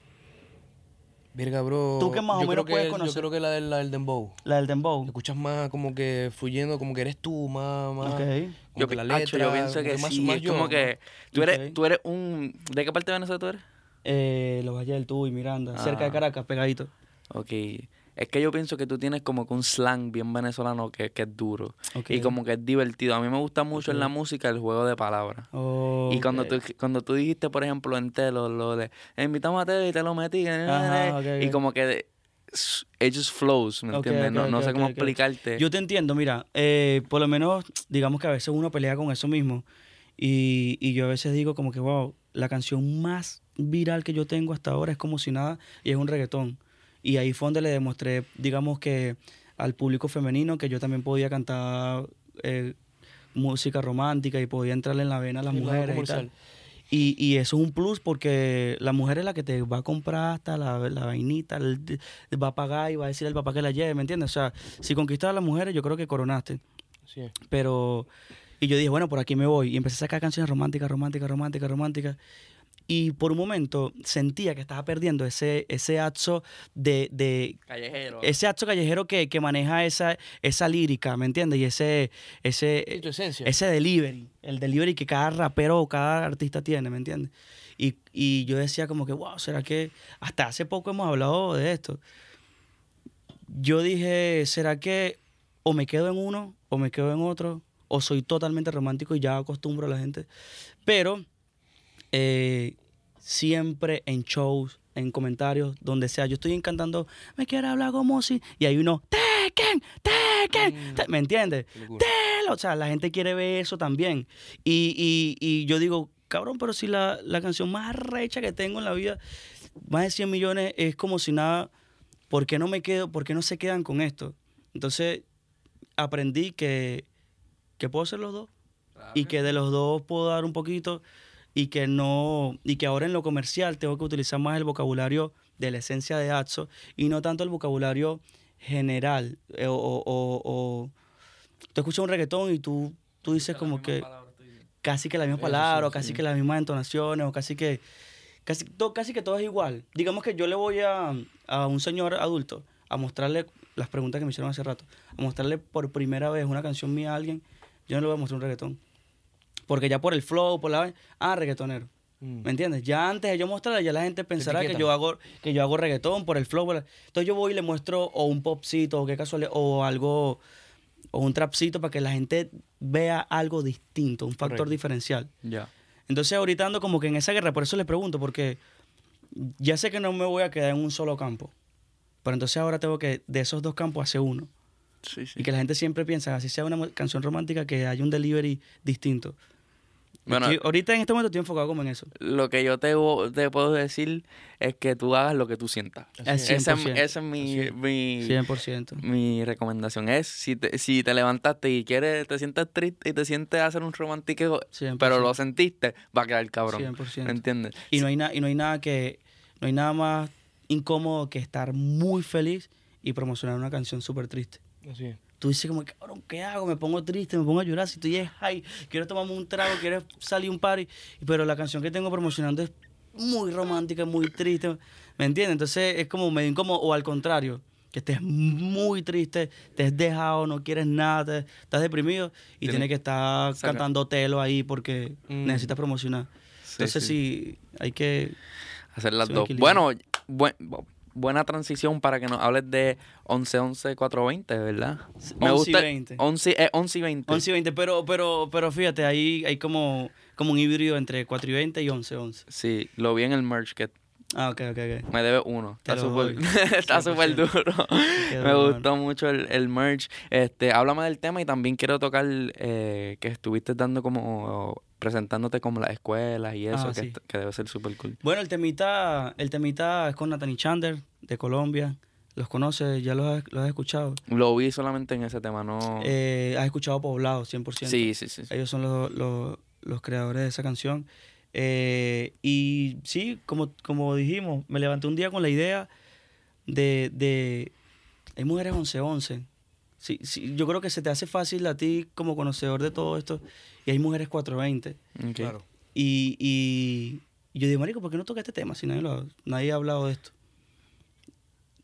Verga, bro. Tú que más o yo menos creo que puedes el- conocer. Yo creo que la del, la del dembow. La del dembow. Escuchas más como que fluyendo, como que eres tú, más... más Ok. como Yo, que la pi- acho, letra, yo pienso que más- sí, más es yo, como más- que tú eres, Ok. tú eres un... ¿De qué parte de Venezuela tú eres? Eh, Los Valles del Tuy, Miranda, cerca de Ah. Caracas, pegadito. Ok. Es que yo pienso que tú tienes como que un slang bien venezolano que, que es duro. Y como que es divertido. A mí me gusta mucho en la música el juego de palabras. Y cuando tú, cuando tú dijiste, por ejemplo, en Telo, lo de invitamos a Telo y te lo metí, Ajá, ok, y como que it just flows, ¿me entiendes? no, sé cómo explicarte. Yo te entiendo, mira, eh, por lo menos digamos que a veces uno pelea con eso mismo y, y yo a veces digo como que, wow, la canción más viral que yo tengo hasta ahora es como si nada y es un reggaetón. Y ahí fue donde le demostré, digamos que al público femenino que yo también podía cantar eh, música romántica y podía entrarle en la vena a las mujeres y tal. Y, y eso es un plus porque la mujer es la que te va a comprar hasta la, la vainita, el- va a pagar y va a decir al papá que la lleve, ¿me entiendes? O sea, si conquistas a las mujeres, yo creo que coronaste. Sí. Pero, y yo dije, bueno, por aquí me voy. Y empecé a sacar canciones románticas, románticas, románticas, románticas. Y por un momento sentía que estaba perdiendo ese, ese atso de, de Callejero. ese acto callejero que, que maneja esa, esa lírica, ¿me entiendes? Y ese, ese, tu esencia. ese delivery, el delivery que cada rapero o cada artista tiene, ¿me entiendes? Y, y yo decía como que, wow, ¿será que hasta hace poco hemos hablado de esto? Yo dije, ¿será que o me quedo en uno o me quedo en otro? O soy totalmente romántico y ya acostumbro a la gente. Pero eh, siempre en shows, en comentarios, donde sea, yo estoy cantando, me quiere hablar como si, y hay uno, Tekken, Tekken, Te-", ¿me entiendes? O sea, la gente quiere ver eso también. Y, y, y yo digo, cabrón, pero si la, la canción más recha que tengo en la vida, más de 100 millones, es como si nada, ¿por qué no me quedo, por qué no se quedan con esto? Entonces, aprendí que, que puedo ser los dos y que de los dos puedo dar un poquito y que no y que ahora en lo comercial tengo que utilizar más el vocabulario de la esencia de Atso y no tanto el vocabulario general eh, o, o, o- o- tú escuchas un reggaetón y tú tú dices como que casi que la misma palabra sí, o casi sí. que las mismas entonaciones o casi que casi to- casi que todo es igual. Digamos que yo le voy a, a un señor adulto a mostrarle las preguntas que me hicieron hace rato a mostrarle por primera vez una canción mía a alguien yo no le voy a mostrar un reggaetón porque ya por el flow, por la... Ah, reggaetonero. Mm. ¿Me entiendes? Ya antes de yo mostrarla, ya la gente pensará que yo hago que yo hago reggaetón por el flow. por la- Entonces yo voy y le muestro o un popcito o qué casualidad o algo o un trapcito para que la gente vea algo distinto, un factor Correcto. diferencial. Ya. Entonces ahorita ando como que en esa guerra, por eso les pregunto, porque ya sé que no me voy a quedar en un solo campo. Pero entonces ahora tengo que de esos dos campos hacer uno. Sí, sí. Y que la gente siempre piensa, así sea una canción romántica, que hay un delivery distinto. Bueno, Aquí- ahorita en este momento estoy enfocado como en eso. lo que yo te, te puedo decir es que tú hagas lo que tú sientas. Esa es, 100%. esa es mi, mi, 100%. mi recomendación. Es si te, si te levantaste y quieres, te sientes triste y te sientes a hacer un romántico, 100%. pero lo sentiste, va a quedar cabrón. 100%. ¿Me entiendes? Y no hay, na- y no hay nada que no hay nada más incómodo que estar muy feliz y promocionar una canción súper triste. Así es. Tú dices como, cabrón, ¿qué hago? Me pongo triste, me pongo a llorar. Si estoy es high, quiero tomarme un trago, quiero salir un party. Pero la canción que tengo promocionando es muy romántica, muy triste. ¿Me entiendes? Entonces es como medio incómodo. O al contrario, que estés muy triste, te has dejado, no quieres nada, te- estás deprimido y Tiene- tienes que estar Saca. cantando telo ahí porque Mm. necesitas promocionar. Sí, Entonces sí. sí, hay que... Hacer las dos. equilibrio. Bueno, buen- buena transición para que nos hables de 11-11-420, ¿verdad? 11 y 20. 11, eh, 11 y 20. 11 y 20, pero, pero, pero fíjate, ahí hay como, como un híbrido entre 4 y 20 y 11 11. Sí, lo vi en el merch que Ah, ok, ok, ok. me debe uno. Te Está súper doy. <laughs> está 100%. súper duro. <laughs> Me gustó mucho el, el merch. Este, háblame del tema y también quiero tocar eh, que estuviste dando como presentándote como las escuelas y eso, Ah, que, sí. est- que debe ser súper cool. Bueno, el temita, el temita es con Nathaniel Chander, de Colombia. ¿Los conoces? ¿Ya los has, los has escuchado? Lo vi solamente en ese tema, no. Eh, has escuchado Poblado, 100%. sí, sí, sí. sí. Ellos son los, los, los creadores de esa canción. Eh, y sí, como, como dijimos, me levanté un día con la idea de... de hay mujeres 11-11. Sí, sí, yo creo que se te hace fácil a ti como conocedor de todo esto. Y hay mujeres 420. Ok. Claro. Y, y yo digo, marico, ¿por qué no toca este tema si nadie, lo ha- nadie ha hablado de esto?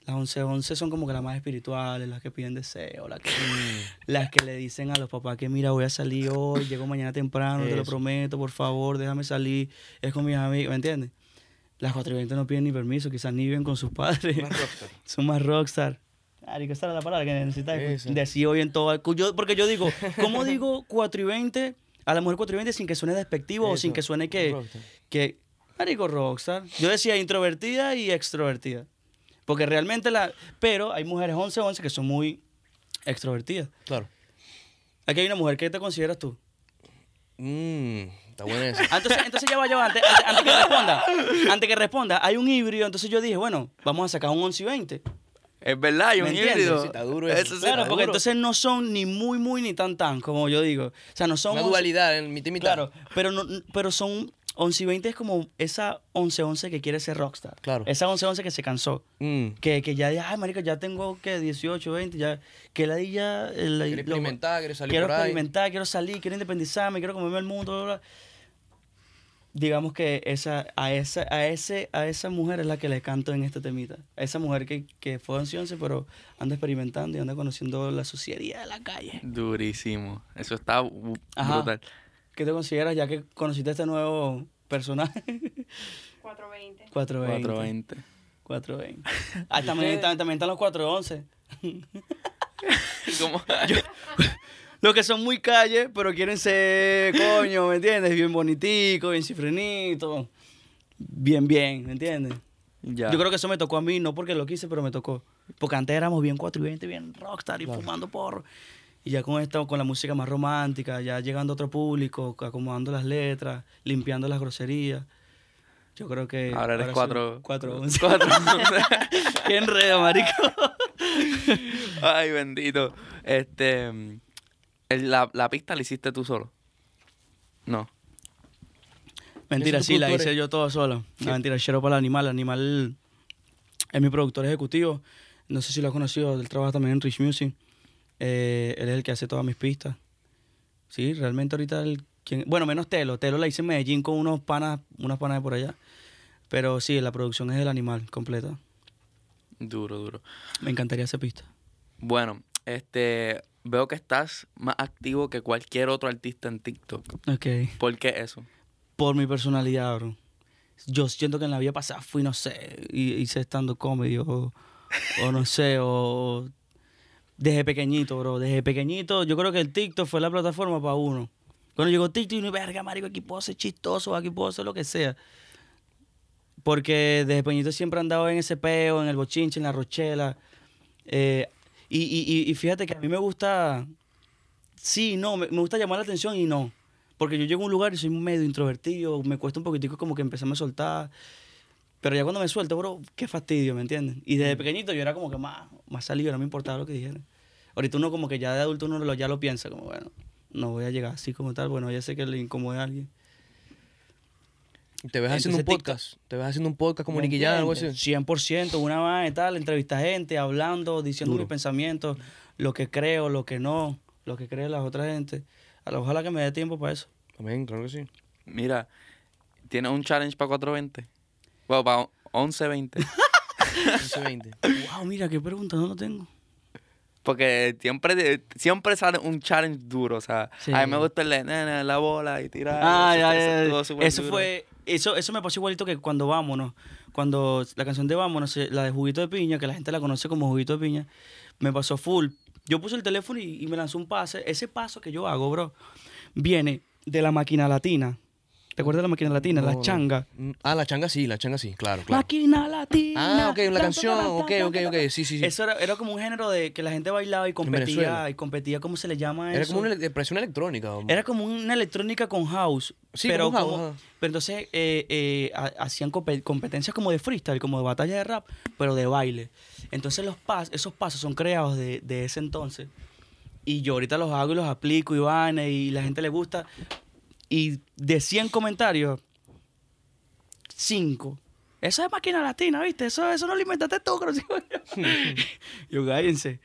Las 11-11 son como que las más espirituales, las que piden deseo, las que, <laughs> las que le dicen a los papás que mira, voy a salir hoy, llego mañana temprano, te lo prometo, por favor, déjame salir, es con mis amigos, ¿me entiendes? Las 420 no piden ni permiso, quizás ni viven con sus padres, Más rockstar. son más rockstar. <laughs> Marico, esa era la palabra que necesitas decir hoy en todo. yo- porque yo digo, ¿cómo <laughs> digo 4 y 20 a la mujer 4 y 20 sin que suene despectivo o sin Eso, que suene que, rockstar. que marico rockstar. Yo decía introvertida y extrovertida. Porque realmente la pero hay mujeres 11 11 que son muy extrovertidas. Claro. Aquí hay una mujer que te consideras tú. Mmm, está buena esa. Ah, <laughs> Entonces, entonces ya va, ya va, antes, antes- antes que responda. Antes que responda, hay un híbrido, entonces yo dije, bueno, vamos a sacar un 11 y 20. Es verdad, hay ¿Me un híbrido. Sí, está duro eso. Eso sí Claro, está porque duro. entonces no son ni muy, muy, ni tan, tan, como yo digo. O sea, no son... Una 11 dualidad en mitad y mitad. Claro, pero, no, pero son 11 y 20 es como esa 11-11 que quiere ser rockstar. Claro. Esa 11-11 que se cansó. Mm. Que, que ya, ay, marico, ya tengo que 18, 20, ya. Que la di ya. Quiere lo- experimentar, quiere salir quiero por ahí. experimentar, quiero salir, quiero independizarme, quiero comerme el mundo, bla, bla. Digamos que esa, a, esa, a, ese, a esa mujer es la que le canto en este temita. A esa mujer que, que fue 11 pero anda experimentando y anda conociendo la suciedad de la calle. Durísimo. Eso está Ajá. brutal. ¿Qué te consideras ya que conociste a este nuevo personaje? 420. 420. 420. 420. Ah, <laughs> también, tam- también están los 411. Como- <laughs> Los que son muy calle, pero quieren ser, <laughs> coño, ¿me entiendes? Bien bonitico, bien cifrenito. Bien, bien, ¿me entiendes? ya. Yo creo que eso me tocó a mí, no porque lo quise, pero me tocó. Porque antes éramos bien 4 y 20, bien rockstar y fumando porro. Y ya con esto, con la música más romántica, ya llegando a otro público, acomodando las letras, limpiando las groserías. Yo creo que. Ahora eres soy 4. 411. 4. Qué enredo, marico. <laughs> Ay, bendito. Este. El- la, la pista la hiciste tú solo. No. Mentira, ¿Ese sí, la hice yo todo solo. No, mentira, Chero para el animal. El animal es mi productor ejecutivo. No sé si lo has conocido, él trabaja también en Rich Music. Eh, él es el que hace todas mis pistas. Sí, realmente ahorita el quien, bueno, menos Telo. Telo la hice en Medellín con unos panas, unas panas de por allá. Pero sí, la producción es del animal completa. Duro, duro. Me encantaría hacer pista. Bueno, este. Veo que estás más activo que cualquier otro artista en TikTok. Ok. ¿Por qué eso? Por mi personalidad, bro. yo siento que en la vida pasada fui, no sé, hice estando comedy o, o no sé, o desde pequeñito, bro. Desde pequeñito, yo creo que el TikTok fue la plataforma para uno. Cuando llegó TikTok, uno, verga, marico, aquí puedo ser chistoso, aquí puedo hacer lo que sea. Porque desde pequeñito siempre he andado en ese peo, en el bochinche, en la rochela. Eh, y, y- y- fíjate que a mí me gusta, sí, no, me, me gusta llamar la atención y no. Porque yo llego a un lugar y soy medio introvertido, me cuesta un poquitico como que empezarme a soltar. Pero ya cuando me suelto, bro, qué fastidio, ¿me entiendes? Y desde pequeñito yo era como que más, más salido, no me importaba lo que dijeran. Ahorita uno como que ya de adulto uno lo, ya lo piensa, como bueno, no voy a llegar así como tal, bueno, ya sé que le incomode a alguien. ¿Te ves haciendo un Entonces, podcast? ¿Te ves haciendo un podcast como ¿Me Nicky algo así? 100%, una más y tal, entrevista gente, hablando, diciendo Duro. mis pensamientos, lo que creo, lo que no, lo que cree las otras gente. A lo- Ojalá que me dé tiempo para eso. Amén, claro que sí. Mira, ¿tienes un challenge para 420? Bueno, para 1120. 1120. <laughs> Wow, mira, qué pregunta, no lo tengo. Porque siempre, siempre sale un challenge duro. O sea, Sí. a mí me gusta el de nena, la bola y tirar. Ah, eso, ya, eso, ya, ya. todo súper Eso duro. fue, eso, eso me pasó igualito que cuando Vámonos. Cuando la canción de Vámonos, eh, la de Juguito de Piña, que la gente la conoce como Juguito de Piña, me pasó full. Yo puse el teléfono y, y me lanzó un pase. Ese paso que yo hago, bro, viene de la máquina latina. ¿Te acuerdas de la máquina latina? No, la changa. Ah, la changa sí, la changa sí, claro, claro. Máquina latina. Ah, ok, una canción, ok, ok, ok, sí, sí, sí. Eso era, era como un género de que la gente bailaba y competía. Y competía, ¿cómo se le llama Era eso? como una una electrónica. vamos. Era como una electrónica con house. Sí, pero, con house, como- ajá. pero entonces eh, eh, ha- hacían compe- competencias como de freestyle, como de batalla de rap, pero de baile. Entonces los pas esos pasos son creados de, de ese entonces. Y yo ahorita los hago y los aplico y van y la gente le gusta. Y de 100 comentarios, 5. Eso es máquina latina, ¿viste? Eso, eso no lo inventaste tú, creo. <laughs> yo, cállense.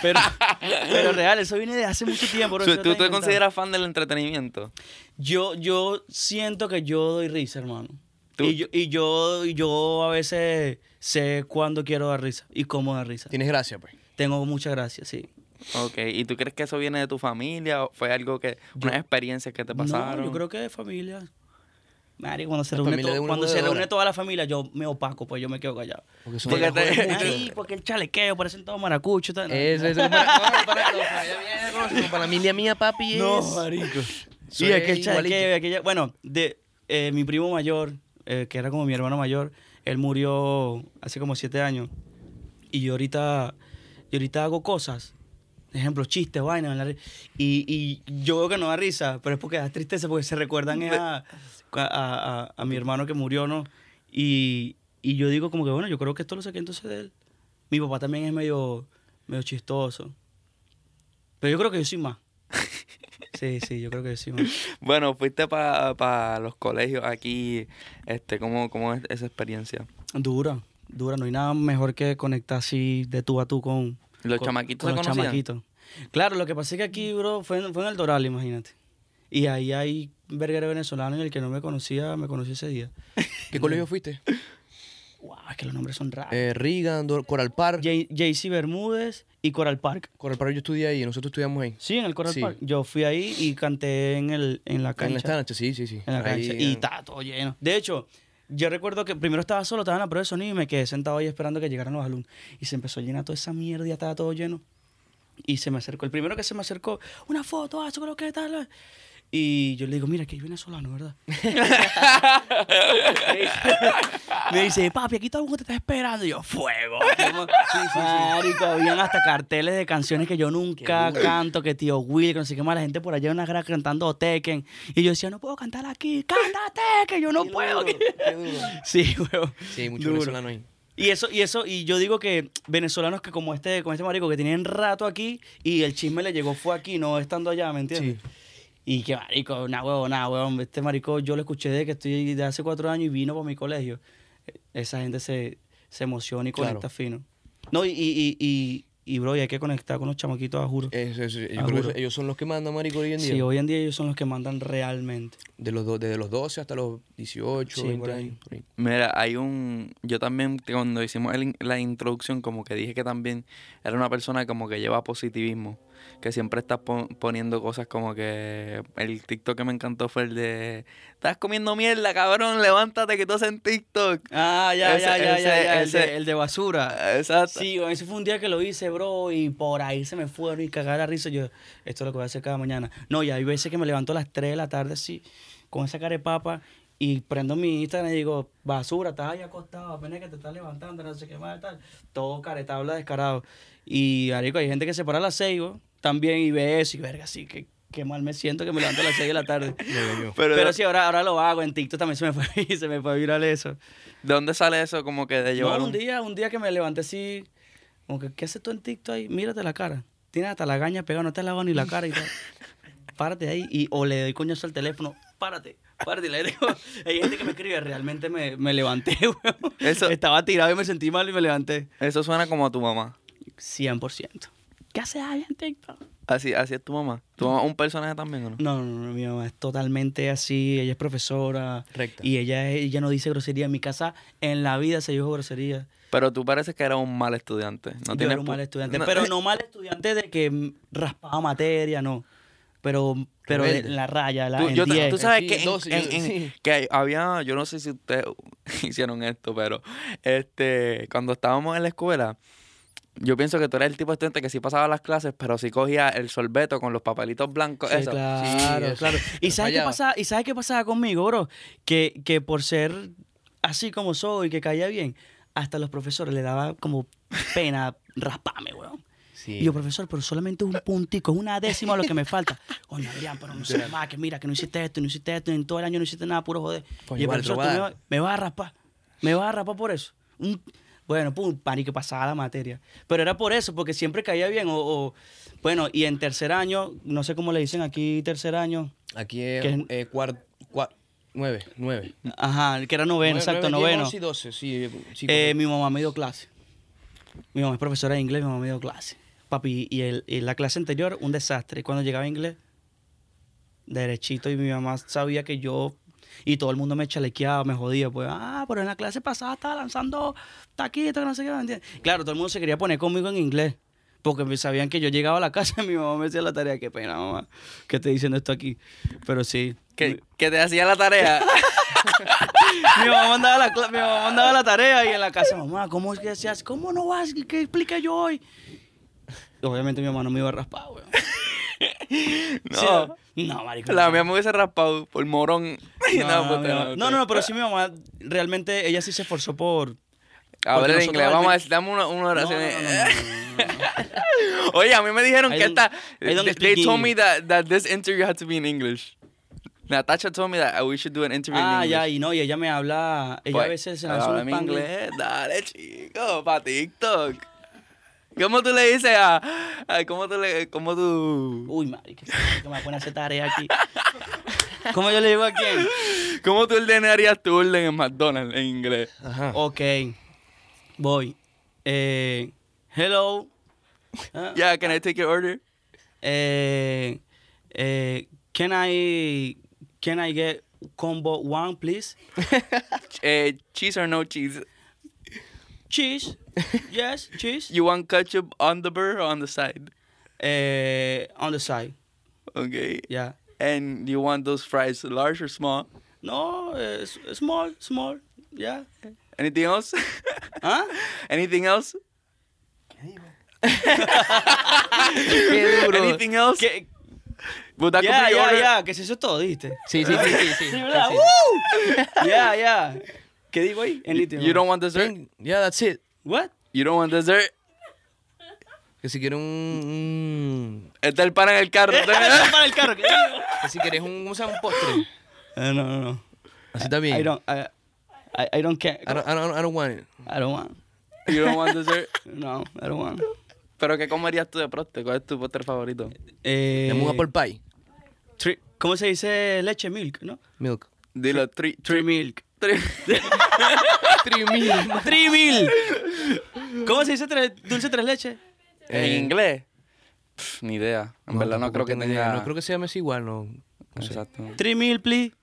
Pero, pero real, eso viene de hace mucho tiempo. ¿Tú está te consideras fan del entretenimiento? Yo, yo siento que yo doy risa, hermano. Tú- Y yo, y yo, y yo a veces sé cuándo quiero dar risa y cómo dar risa. Tienes gracia, pues. Tengo mucha gracia, sí. Ok, ¿y tú crees que eso viene de tu familia o fue algo que, unas experiencias que te pasaron? No, yo creo que de familia. Mari, cuando se La reúne, familia to- de uno cuando se jodedora. reúne toda la familia, yo me opaco, pues yo me quedo callado. Porque son Porque te-. Ay, porque el chalequeo, parecen todos maracuchos. tal. Eso, eso. Para, no, para, familia mía, papi, es... No, marico. Soy Sí, es que el igualito. chalequeo, aquella, bueno, de eh, mi primo mayor, eh, que era como mi hermano mayor, él murió hace como siete años. Y yo ahorita, yo ahorita hago cosas, ejemplo, chistes, vainas, la y, y yo veo que no da risa, pero es porque da tristeza, porque se recuerdan a, a, a- a mi hermano que murió, ¿no? Y, y yo digo como que, bueno, yo creo que esto lo saqué entonces de él. Mi papá también es medio, medio chistoso. Pero yo creo que yo soy más. <laughs> Sí, sí, yo creo que sí, man. Bueno, fuiste para los colegios aquí, este, ¿cómo, ¿cómo es esa experiencia? Dura, dura. No hay nada mejor que conectar así de tú a tú con ¿Los con- chamaquitos con se los conocían? chamaquitos. Claro, lo que pasa es que aquí, bro, fue en, fue en el Doral, imagínate. Y ahí hay verguero venezolano y el que no me conocía, me conoció ese día. <laughs> ¿Qué colegio fuiste? Wow, es que los nombres son raros. Eh, Reagan, Coral Park. JC Bermúdez y Coral Park. Coral Park yo estudié ahí, nosotros estudiamos ahí. Sí, en el Coral Sí. Park. Yo fui ahí y canté en, el, en la En cancha. la cancha, sí, sí, sí. En la Ahí, cancha. Y estaba todo lleno. De hecho, yo recuerdo que primero estaba solo, estaba en la prueba de sonido y me quedé sentado ahí esperando que llegaran los alumnos. Y se empezó a llenar toda esa mierda ya estaba todo lleno. Y se me acercó. El primero que se me acercó, una foto, ah, eso lo que tal. Y yo le digo, mira, que hay venezolano, ¿verdad? <laughs> me dice, papi, aquí todo el mundo te está esperando. Y yo, fuego. Marico, habían hasta carteles de canciones que yo nunca canto, que tío Will, que no sé qué más, la gente por allá una gran cantando Tekken. Y yo decía, no puedo cantar aquí, cántate, que yo no qué puedo. duro, qué duro. <laughs> Sí, weón. Sí, mucho Duro. venezolano ahí. Y eso, y eso, y yo digo que venezolanos que como este, como este marico, que tienen rato aquí y el chisme le llegó fue aquí, no estando allá, ¿me entiendes? Y que marico, nada, huevo, nada, huevón. Este marico yo lo escuché de que estoy de hace cuatro años y vino por mi colegio. Eh, Esa gente se, se emociona y Claro. conecta fino. No, y, y, y, y, y, bro, y hay que conectar con los chamaquitos, a juro. Yo creo que ellos son los que mandan, marico, hoy en día. Sí, hoy en día ellos son los que mandan realmente. De los do- desde los 12 hasta los 18, Sí, 20 por ahí. años. por ahí. Mira, hay un... Yo también, cuando hicimos el la introducción, como que dije que también era una persona como que lleva positivismo. Que siempre estás pon- poniendo cosas como que el TikTok que me encantó fue el de estás comiendo mierda, cabrón, levántate que tú haces en TikTok. Ah, ya, Ese- ya, ya, ese- ya, ya, el, de, el de basura. Exacto. Sí, ese fue un día que lo hice, bro, y por ahí se me fueron y cagar la risa. Yo, esto es lo que voy a hacer cada mañana. No, y hay veces que me levanto a las 3 de la tarde así, con esa cara de papa, y prendo mi Instagram y digo, basura, estás ahí acostado, apenas que te estás levantando, no sé qué más, tal. Todo caretabla descarado. Y, arico, hay gente que se para a las 6, güey, también, y ve eso, y verga, así que qué mal me siento que me levanto a las 6 de la tarde. <laughs> Pero, Pero sí, ahora, ahora lo hago, en TikTok también se me fue, <laughs> se me fue viral eso. ¿de dónde sale eso como que de llevar No, un- un día, un día que me levanté así, como que, ¿qué haces tú en TikTok ahí? Mírate la cara. Tienes hasta la gaña pegada, no te has lavado ni la cara y tal. <laughs> Párate ahí y o le doy coñazo al teléfono, párate, párate. y Le digo, hay gente que me escribe, realmente me, me levanté, weón. Eso- Estaba tirado y me sentí mal y me levanté. Eso suena como a tu mamá. 100%. ¿Qué haces ahí en TikTok? Así, así es tu mamá. ¿Tu mamá es un personaje también o no? No, no, no, mi mamá es totalmente así, ella es profesora. Recta. Y ella, ella no dice grosería. En mi casa, en la vida se dijo grosería. Pero tú pareces que eras un mal estudiante. No yo tienes era un mal estudiante, no- pero no mal estudiante de que raspaba materia, no. Pero, pero Rebelde. la raya, la, Tú, en yo te- 10. tú sabes Sí, que, en- 12, yo- en- en- sí. que había, yo no sé si ustedes <laughs> hicieron esto, pero este cuando estábamos en la escuela, yo pienso que tú eras el tipo de estudiante que sí pasaba las clases, pero sí cogía el sorbeto con los papelitos blancos. Sí, eso. claro, eso. claro. ¿Y sabes, qué pasaba, ¿Y sabes qué pasaba conmigo, bro? Que, que por ser así como soy, que caía bien, hasta los profesores le daba como pena rasparme, weón. Sí. Y yo, profesor, pero solamente un puntico, una décima lo que me falta. <laughs> Coño, Adrián, pero no sé más, que mira, que no hiciste esto, no hiciste esto, en todo el año no hiciste nada, puro joder. Coño, y el profesor, tú me, va- vas a raspar, me vas a raspar por eso. Un- bueno, pum, pan, que pasaba la materia. Pero era por eso, porque siempre caía bien. O, o- bueno, y en tercer año, no sé cómo le dicen aquí, tercer año, Aquí es ¿Qué? eh, cuart, cua- nueve, nueve. ajá, que era noveno, Nueve, exacto, nueve, diez, noveno. once doce, sí. sí, Eh, mi mamá me dio clase. Mi mamá es profesora de inglés, mi mamá me dio clase. Papi, y, el, y la clase anterior, un desastre. Y cuando llegaba inglés, derechito, y mi mamá sabía que yo. Y todo el mundo me chalequeaba, me jodía. Pues, ah, pero en la clase pasada estaba lanzando taquitos, que no sé qué, ¿me entiendes? Claro, todo el mundo se quería poner conmigo en inglés. Porque sabían que yo llegaba a la casa y <laughs> mi mamá me decía la tarea. Qué pena, mamá, que estoy diciendo esto aquí. Pero sí. Que, que te hacía la tarea. <laughs> mi mamá mandaba la, mi mamá mandaba la tarea y en la casa, mamá, ¿cómo es que hace? ¿Cómo no vas? ¿Qué expliqué yo hoy? Y obviamente mi mamá no me iba a raspar, weón. No. Sí, no, marico. La mía me hubiese raspado por morón. <laughs> No, no, pues, no, no, no, pero sí mi mamá, realmente, ella sí se esforzó por... Porque en inglés, vamos a decir, dame una, una oración. <laughs> Oye, a mí me dijeron que esta. They, they told me that, that this interview had to be in English. Natasha told me that we should do an interview in Ah, English. ya, y no, y ella me habla, ella Pues, a veces se lanza un inglés, dale, chico, para TikTok. ¿Cómo tú le dices a, a- cómo tú le, cómo tú, Uy, marica, que me pone a hacer tarea aquí. <laughs> ¿Cómo yo le digo a quién? cómo tú ordenarías tu orden en McDonald's en inglés? Ajá. Ok, voy. Eh, hello. <laughs> Ah, Yeah, can I take your order? Eh, eh, can I can I get combo one, please? <laughs> Eh, cheese or no cheese? Cheese. <laughs> Yes, cheese. You want ketchup on the burger or on the side? Eh, on the side. Okay. Yeah. And you want those fries large or small? No, eh, s- small, small. Yeah. Anything else? <laughs> ¿Ah? Anything else? Qué duro. Anything else? ¿Qué? Would that Yeah, yeah, yeah. Que si eso es todo, ¿viste? Sí, sí, sí, sí. sí, Sí, ¿verdad? sí. ¡Woo! Yeah, yeah. ¿Qué digo ahí? Anything. You don't want dessert? Yeah, that's it. What? You don't want dessert? Que si quieres un, un- Está el pan en el carro. <laughs> Para el carro. ¿qué digo? que si quieres un, ¿cómo se llama? un postre. Eh, no, no, no. Así está bien. I don't, I, I, I don't care. I don't, I don't, I don't want it. I don't want. you don't want dessert? <laughs> No, I don't want. ¿Pero qué comerías tú de proste? ¿Cuál es tu postre favorito? Eh, Dame un apple pie. tri- ¿Cómo se dice leche? Milk, ¿no? Milk. Dilo, three, Tree milk. Three. <laughs> Three mil. Tree milk. ¿Cómo se dice tres- dulce tres leches? ¿En Eh, inglés? Pff, ni idea. En verdad no tampoco creo que tengo idea. tenga... No creo que se llame así igual, no. no sé. Exacto. Three milk, please.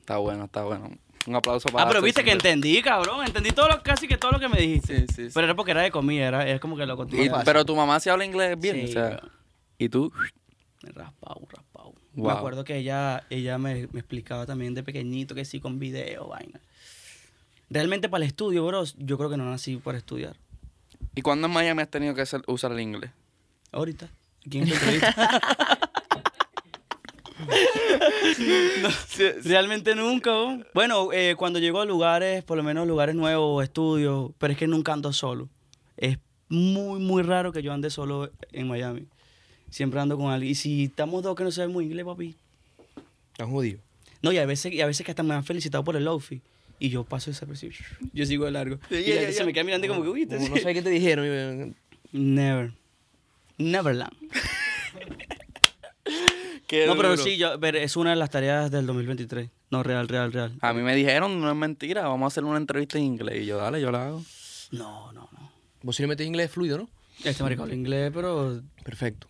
Está bueno, está bueno. Un aplauso para Ah, pero viste que entendí, cabrón. Entendí todo lo, casi que todo lo que me dijiste. Sí, sí, sí. Pero era porque era de comida, era, es como que lo Y- pero tu mamá sí habla inglés bien, Sí, o sea, bro. y tú, Raspado, raspado. Wow. Me acuerdo que ella, ella me, me explicaba también de pequeñito que sí, con video, vaina. Realmente para el estudio, bro, yo creo que no nací para estudiar. ¿y cuándo en Miami has tenido que hacer- usar el inglés? Ahorita. Aquí en. <laughs> No, <laughs> realmente nunca. bro. Bueno, eh, cuando llego a lugares, por lo menos lugares nuevos, estudios, pero es que nunca ando solo. Es muy, muy raro que yo ande solo en Miami. Siempre ando con alguien. Y si estamos dos que no sabemos inglés, papi. Estás jodido. No, y a veces, y a veces que hasta me han felicitado por el outfit. Y yo paso ese percibo. Yo sigo de largo. y la gente se me queda mirando como que, uy, este Como sí". no sé qué te dijeron. Never. Neverland. <laughs> No, pero sí, yo, pero es una de las tareas del 2023. No, real, real, real. A mí me dijeron, no es mentira, vamos a hacer una entrevista en inglés. Y yo, dale, yo la hago. No, no, no. Vos sí le metes inglés fluido, ¿no? Este habla inglés, pero Perfecto.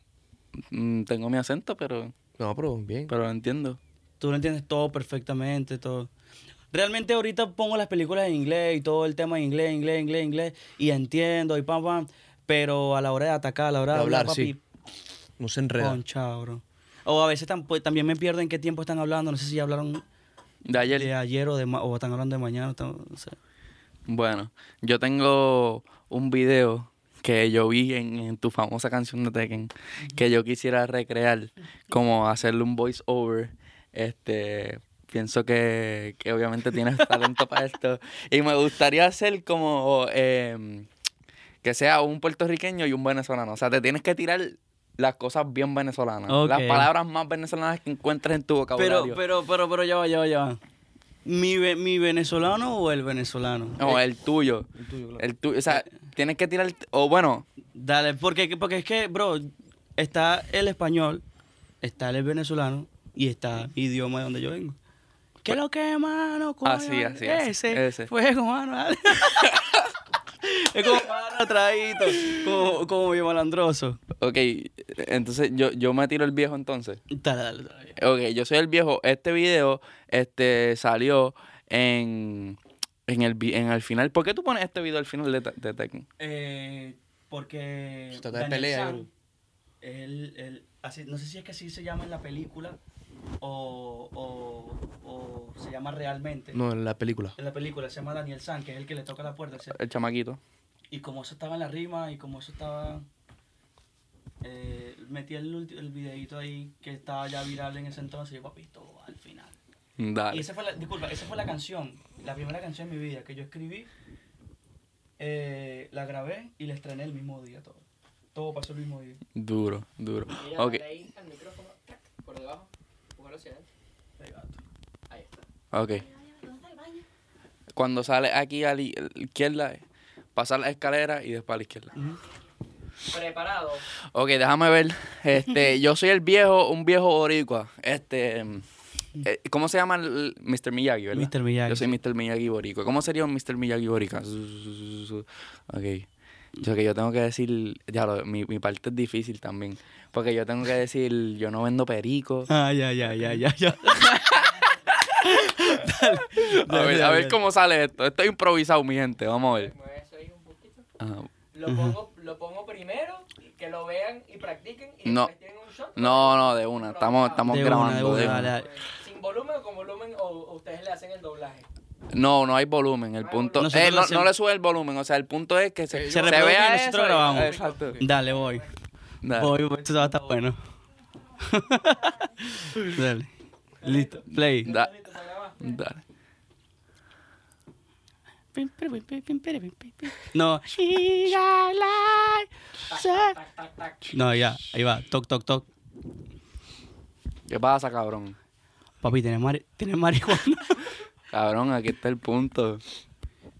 Mm, tengo mi acento, pero, No, pero bien. pero lo entiendo. tú lo entiendes todo perfectamente, todo. Realmente ahorita pongo las películas en inglés y todo el tema en inglés, inglés, inglés, inglés, y entiendo y pam, pam, pero a la hora de atacar, a la hora de, De hablar, hablar, papi, sí. No se enreda. concha, bro. O a veces tam- pues, también me pierdo en qué tiempo están hablando, no sé si ya hablaron De ayer. de ayer o, de ma- o están hablando de mañana, no sé. Bueno, yo tengo un video que yo vi en, en tu famosa canción de Tekken que yo quisiera recrear, como hacerle un voice over. Este, pienso que, que obviamente tienes <laughs> talento para esto. Y me gustaría hacer como em, que sea un puertorriqueño y un venezolano. O sea, te tienes que tirar las cosas bien venezolanas. Las palabras más venezolanas que encuentres en tu Pero, vocabulario. pero, pero, pero ya va, ya va, ya va. ¿Mi, ve- mi venezolano o el venezolano? no, el tuyo. El tuyo, claro. El tuyo. O sea, tienes que tirar. O bueno, Dale, porque, porque es que, bro, está el español, está el venezolano y está mi idioma de donde yo vengo. ¿Qué es lo que, mano? Así, así, así. Ese, Ese. fuego, mano. <laughs> es como mano atraído, como, como bien malandroso. Ok, entonces yo, yo me tiro el viejo entonces. Dale, dale, dale. Ok, yo soy el viejo. Este video este, salió en, en, el, vi- en el final. ¿Por qué tú pones este video al final de, de Tekken? Eh, porque. Se trata de pelea, San, él- así, no sé si es que así se llama en la película o, o, o se llama realmente. No, en la película. En la película se llama Daniel San, que es el que le toca la puerta. El chamaquito. Y como eso estaba en la rima y como eso estaba. Eh, metí el, el videito ahí que estaba ya viral en ese entonces y yo, papito, al final. Y Dale. esa fue la, disculpa, esa fue la canción, la primera canción de mi vida que yo escribí, eh, la grabé y la estrené el mismo día todo. Todo pasó el mismo día. Duro, duro. Mira, Ok, ahí al micrófono, por debajo, Ahí está. ok. Cuando sale aquí a la i- izquierda, pasar la escalera y después a la izquierda. Preparado. Ok, déjame ver. Este, <laughs> yo soy el viejo, un viejo boricua. Este, eh, ¿cómo se llama el Mr. Miyagi, verdad? Mr. Miyagi, Yo soy. Mr. Miyagi boricua. ¿Cómo sería un Mr. Miyagi boricua? <laughs> Ok. Yo que yo tengo que decir, ya lo- mi, mi parte es difícil también, porque yo tengo que decir, yo no vendo perico. Ah, ya, ya, ya, ya, ya. <laughs> A ver, a ver cómo sale esto. Esto es improvisado, mi gente. Vamos a ver. Ajá. Lo pongo, lo pongo primero, que lo vean y practiquen y No. después tienen un shot. No, no, de una. Estamos, estamos De una, de grabando. una, de dale, una. dale. Sin volumen o con volumen o, o ustedes le hacen el doblaje. No, no hay volumen. El punto. eh, no, lo hacemos. no le sube el volumen. O sea, el punto es que se, Se se reproduce y vea nosotros eso. grabamos. Exacto. Dale, voy. Dale. Voy, voy, esto va a estar bueno. <laughs> Dale. Listo. Play. Da- dale. No. No, ya. Ahí va. Toc, toc, toc. ¿Qué pasa, cabrón? Papi, ¿tienes, mari ¿tienes marihuana? <laughs> Cabrón, aquí está el punto.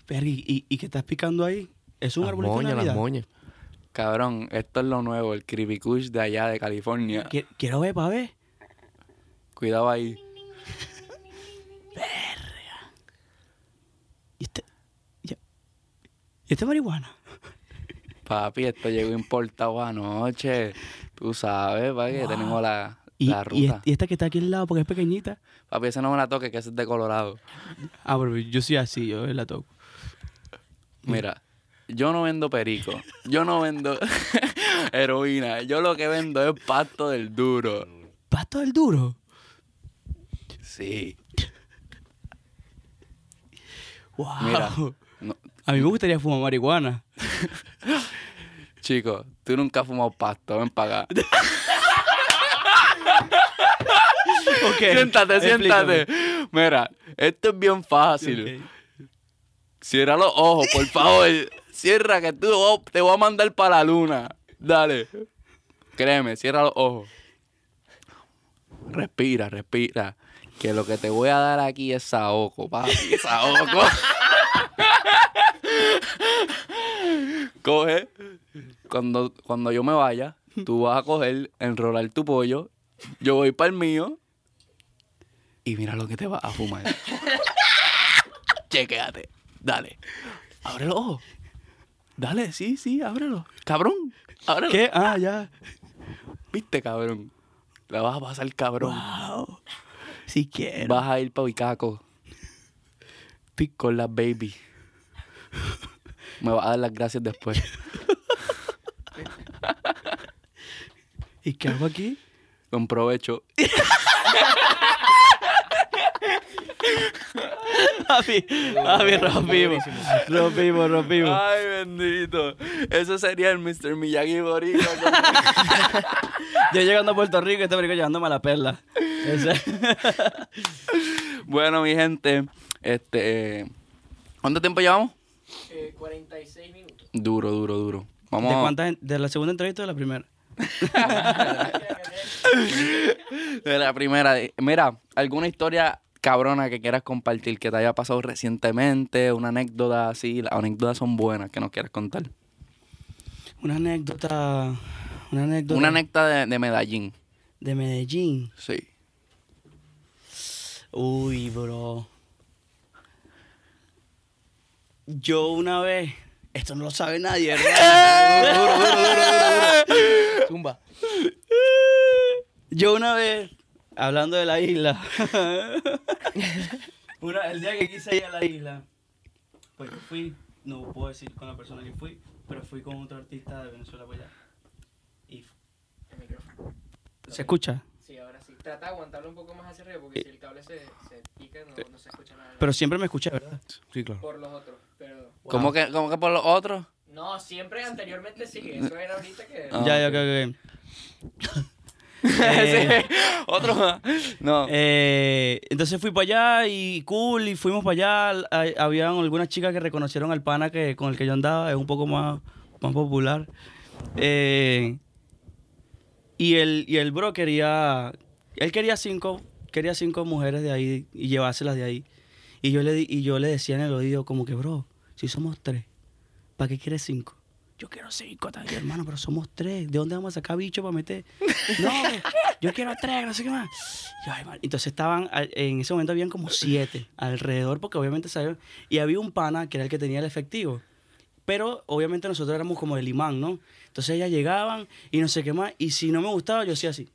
Verga, ¿y, y, y qué estás picando ahí? ¿Es un Las arbolito de moñas, las Navidad? moñas. Cabrón, esto es lo nuevo, el Creepy Kush de allá de California. Qui- Quiero ver, pa' ver. Cuidado ahí. ¿Y este? ya- ¿Y este marihuana? Papi, esto llegó importado anoche. Tú sabes, para que tenemos la, ¿Y esta que está aquí al lado, porque es pequeñita. Papi, esa no me la toque, que esa es de Colorado. Ah, pero yo soy así, yo la toco. Mira, yo no vendo perico. Yo no vendo <laughs> heroína. Yo lo que vendo es pasto del duro. ¿Pasto del duro? Sí. Wow. Mira, no- A mí me gustaría fumar marihuana. <laughs> chico, tú nunca has fumado pasto. Ven para acá. <laughs> <laughs> Siéntate, explícame. siéntate. Mira, esto es bien fácil. Cierra los ojos, por favor. Cierra que tú oh, te voy a mandar para la luna. Dale. Créeme, cierra los ojos. Respira, respira. Que lo que te voy a dar aquí es saoco, papi. Saoco. Coge. Cuando, cuando yo me vaya, tú vas a coger, enrolar tu pollo. Yo voy para el mío. Y mira lo que te vas a fumar. <laughs> Chequéate. Dale. Abre los ojos. Dale, sí, sí, ábrelo. Cabrón. Ábrelo. ¿Qué? Ah, ya. ¿Viste, cabrón? La vas a pasar, cabrón. Wow. Si quiero. Vas a ir para Bicaco. Con las baby. Me vas a dar las gracias después. <laughs> ¿Y qué hago aquí? Con provecho. <laughs> Papi, papi, rompimos. Rompimos, rompimos. Ay, bendito. Eso sería el Mr. Miyagi Boricua. <laughs> Yo llegando a Puerto Rico, este perico llevándome a la perla. Ese- <laughs> bueno, mi gente, este... ¿Cuánto tiempo llevamos? Eh, 46 minutos. Duro, duro, duro. Vamos ¿De a- cuántas? ¿De la segunda entrevista o de la primera? <laughs> De la primera. Mira, ¿alguna historia cabrona que quieras compartir que te haya pasado recientemente? Una anécdota así. Las anécdotas son buenas que nos quieras contar. Una anécdota. Una anécdota. Una anécdota de, de Medellín. de Medellín. Sí. Uy, bro. Yo una vez. Esto no lo sabe nadie, ¿verdad? <laughs> Zumba. Yo una vez, hablando de la isla, <laughs> <laughs> una- el día que quise ir a la isla, pues fui, no puedo decir con la persona que fui, pero fui con otro artista de Venezuela para allá. Y El micrófono. ¿Se escucha? Sí, ahora sí. Trata de aguantarlo un poco más hacia arriba porque si el cable se, se pica no, no se escucha nada. Pero siempre me escuché, ¿verdad? Sí, claro. Por los otros. Pero. ¿Cómo, que, ¿Cómo que por los otros? No, siempre anteriormente sí. Eso era ahorita que. Ah, ya, ya, ok, ok. Eh, <laughs> Sí. Otro. No. Eh, entonces fui para allá y cool, y fuimos para allá. Hay- Habían algunas chicas que reconocieron al pana que, con el que yo andaba, es un poco más, más popular. Eh, y, el, y el bro quería, él quería cinco, quería cinco mujeres de ahí y llevárselas de ahí. Y yo le, y yo le decía en el oído como que, bro, si somos tres, ¿para qué quieres cinco? Yo quiero cinco también, hermano, pero somos tres. ¿De dónde vamos a sacar bicho para meter? No, yo quiero tres, no sé qué más. Yo, ay, man. Entonces estaban, en ese momento habían como siete alrededor, porque obviamente sabían. Y había un pana que era el que tenía el efectivo. Pero obviamente nosotros éramos como el imán, ¿no? Entonces ellas llegaban y no sé qué más. Y si no me gustaba, yo hacía así.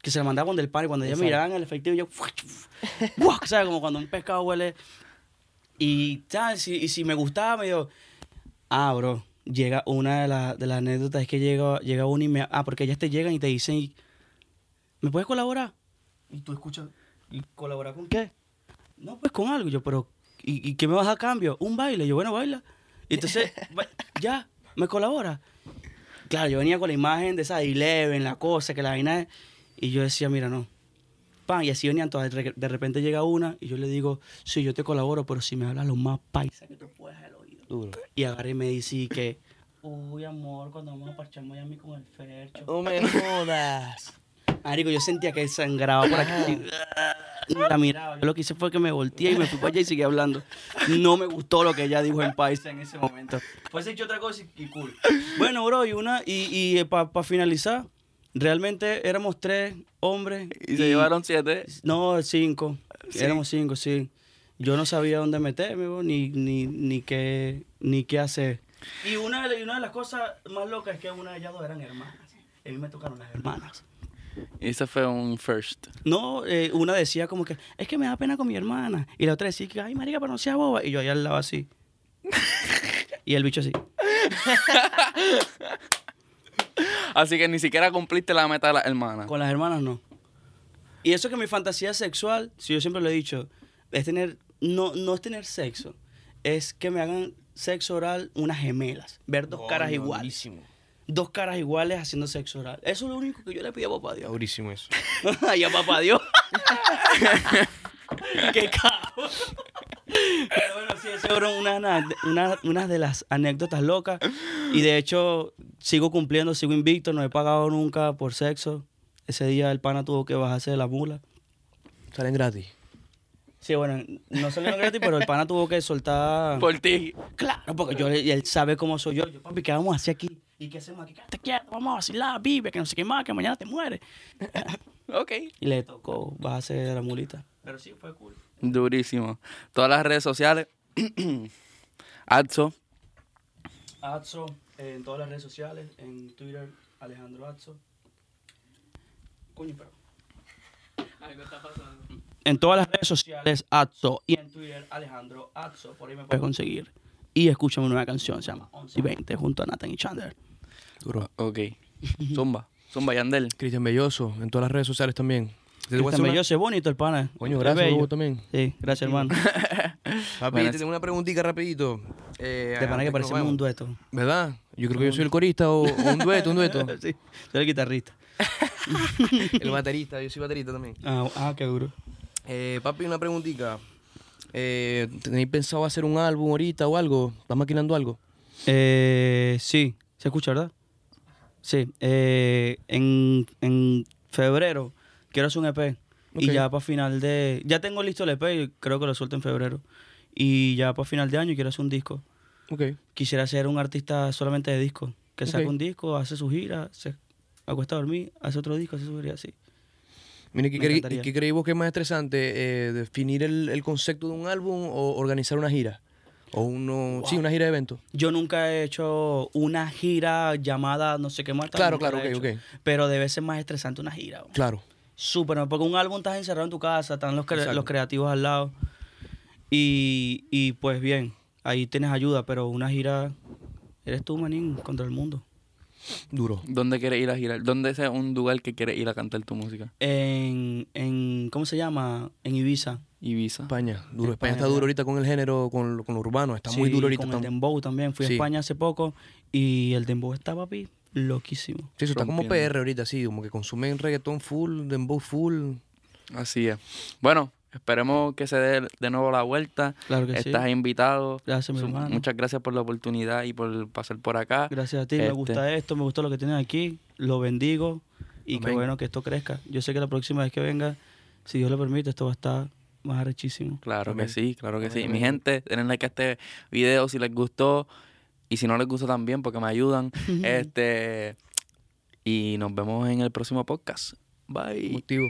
Que se la mandaban del pan y cuando ellas miraban el efectivo, yo. ¿Sabes? Como cuando un pescado huele. Y, ¿sabes? Si, y si me gustaba, me dijo, ah, bro, llega una de, las de las anécdotas es que llega, llega una y me. Ah, porque ellas te llegan y te dicen, ¿me puedes colaborar? Y tú escuchas, ¿y colaborar con qué? No, pues con algo. Yo, pero, ¿y, y qué me vas a cambio? Un baile. Yo, bueno, baila. Y entonces, <laughs> ya, me colabora. Claro, yo venía con la imagen de esa Eleven, la cosa, que la vaina es- Y yo decía, mira, no. Pan, y así venían todas. De repente llega una y yo le digo, sí, yo te colaboro, pero si me hablas lo más paisa que tú puedas. Duro. Y agarré y me dice que, uy, amor, cuando vamos a parchar Miami con el Fercho. No me jodas. Marico, yo sentía que sangraba por aquí. Y la miraba. Yo lo que hice fue que me volteé y me fui para allá y seguí hablando. No me gustó lo que ella dijo en paisa en ese momento. Pues he hecho otra cosa y, y cool. Bueno, bro, y una, y, y para finalizar, realmente éramos tres hombres. Y se llevaron siete. No, cinco. Sí. Éramos cinco, sí. Yo no sabía dónde meterme, ni, ni, ni, qué, ni qué hacer. Y una, de, y una de las cosas más locas es que una de ellas dos eran hermanas. A mí me tocaron las hermanas. Y ese fue un first. No, eh, una decía como que, es que me da pena con mi hermana. Y la otra decía que, ay, marica, pero no seas boba. Y yo allá al lado así. y el bicho así. <laughs> Así que ni siquiera cumpliste la meta de la hermana. Con las hermanas no. Y eso que mi fantasía sexual, si yo siempre lo he dicho, es tener, no, no es tener sexo, es que me hagan sexo oral unas gemelas, ver dos caras iguales. Dos caras iguales haciendo sexo oral. Eso es lo único que yo le pido a papá Dios. durísimo eso. <laughs> y a papá Dios. <laughs> Qué cabrón. Pero bueno, sí, esas fueron unas una- unas de las anécdotas locas. Y de hecho, sigo cumpliendo, sigo invicto, no he pagado nunca por sexo. Ese día el pana tuvo que bajarse de la mula. Salen gratis. Sí, bueno, no salieron gratis, pero el pana tuvo que soltar. Por ti. Claro, porque yo, y él sabe cómo soy yo. Yo, papi, ¿qué vamos a hacer aquí? ¿Y qué hacemos aquí? Quédate quieto, vamos a vacilar, vive, que no sé qué más, que mañana te mueres. <laughs> Ok. Y le tocó bajarse de la mulita. Pero sí, fue cool. Durísimo. Todas las redes sociales. Atso. Atso, eh, en todas las redes sociales, en Twitter, Alejandro Atso. Coño, pero. Algo está pasando. En todas las redes sociales, Atso. Y en Twitter, Alejandro Atso. Por ahí me puedes conseguir. Y escucha una nueva canción, se llama 11 y 20, junto a Nathan y Chandler. Duro. Ok. <laughs> Zumba. Zumba Yandel. Cristian Belloso, en todas las redes sociales también. ¿Te voy a hacer Cristian Belloso es bonito el pana. Coño, gracias, vos también. Sí, gracias, hermano. <laughs> Papi, Bueno, te tengo una preguntita rapidito. Eh, De pana que parecemos un dueto. ¿Verdad? Yo creo que yo soy el corista o, o un dueto, un dueto. <laughs> sí, soy el guitarrista. el baterista, yo soy baterista también. Ah, ah, qué duro. Eh, papi, una preguntita. Eh, ¿Tenéis pensado hacer un álbum ahorita o algo? ¿Estás maquinando algo? Eh, sí, se escucha, ¿verdad? Sí. eh, en, en febrero quiero hacer un EP. Y ya para final de... Ya tengo listo el EP y creo que lo suelto en febrero. Y ya para final de año quiero hacer un disco. Ok. Quisiera ser un artista solamente de disco. Que Ok. un disco, hace su gira, se acuesta a dormir, hace otro disco, hace su gira así. Mire, ¿qué, creí-. ¿qué creéis vos que es más estresante? eh, ¿Definir el, el concepto de un álbum o organizar una gira? O uno... Sí, una gira de evento. Yo nunca he hecho una gira llamada no sé qué más. Claro, claro, he ok, ok. Pero debe ser más estresante una gira. bro. Claro. Súper, porque un álbum estás encerrado en tu casa, están los, cre- Exacto. los creativos al lado. Y, y pues bien, ahí tienes ayuda, pero una gira, eres tú, manín, contra el mundo. Duro. ¿Dónde quieres ir a girar? ¿Dónde es un lugar que quieres ir a cantar tu música? En, en ¿cómo se llama? En Ibiza. Ibiza. España, duro. España, España, está duro ahorita con el género, con, lo- con lo urbano. Está muy duro ahorita. Con el Dembow también. Fui Sí. a España hace poco y el Dembow está, papi, loquísimo. Sí, eso está como. PR ahorita, sí. Como que consumen reggaetón full, dembow full. Así es. Bueno, esperemos que se dé de nuevo la vuelta. Claro que sí. Estás invitado. Gracias, mi hermano. Muchas gracias por la oportunidad y por pasar por acá. Gracias a ti, me Este. gusta esto, me gusta lo que tienes aquí, lo bendigo y qué bueno que esto crezca. Yo sé que la próxima vez que venga, si Dios lo permite, esto va a estar más arrechísimo. Claro Amén. que sí, claro que Amén, sí. amén. Mi gente, denle like a este video si les gustó. Y si no les gustó también, porque me ayudan. <laughs> este Y nos vemos en el próximo podcast. Bye. Motivo.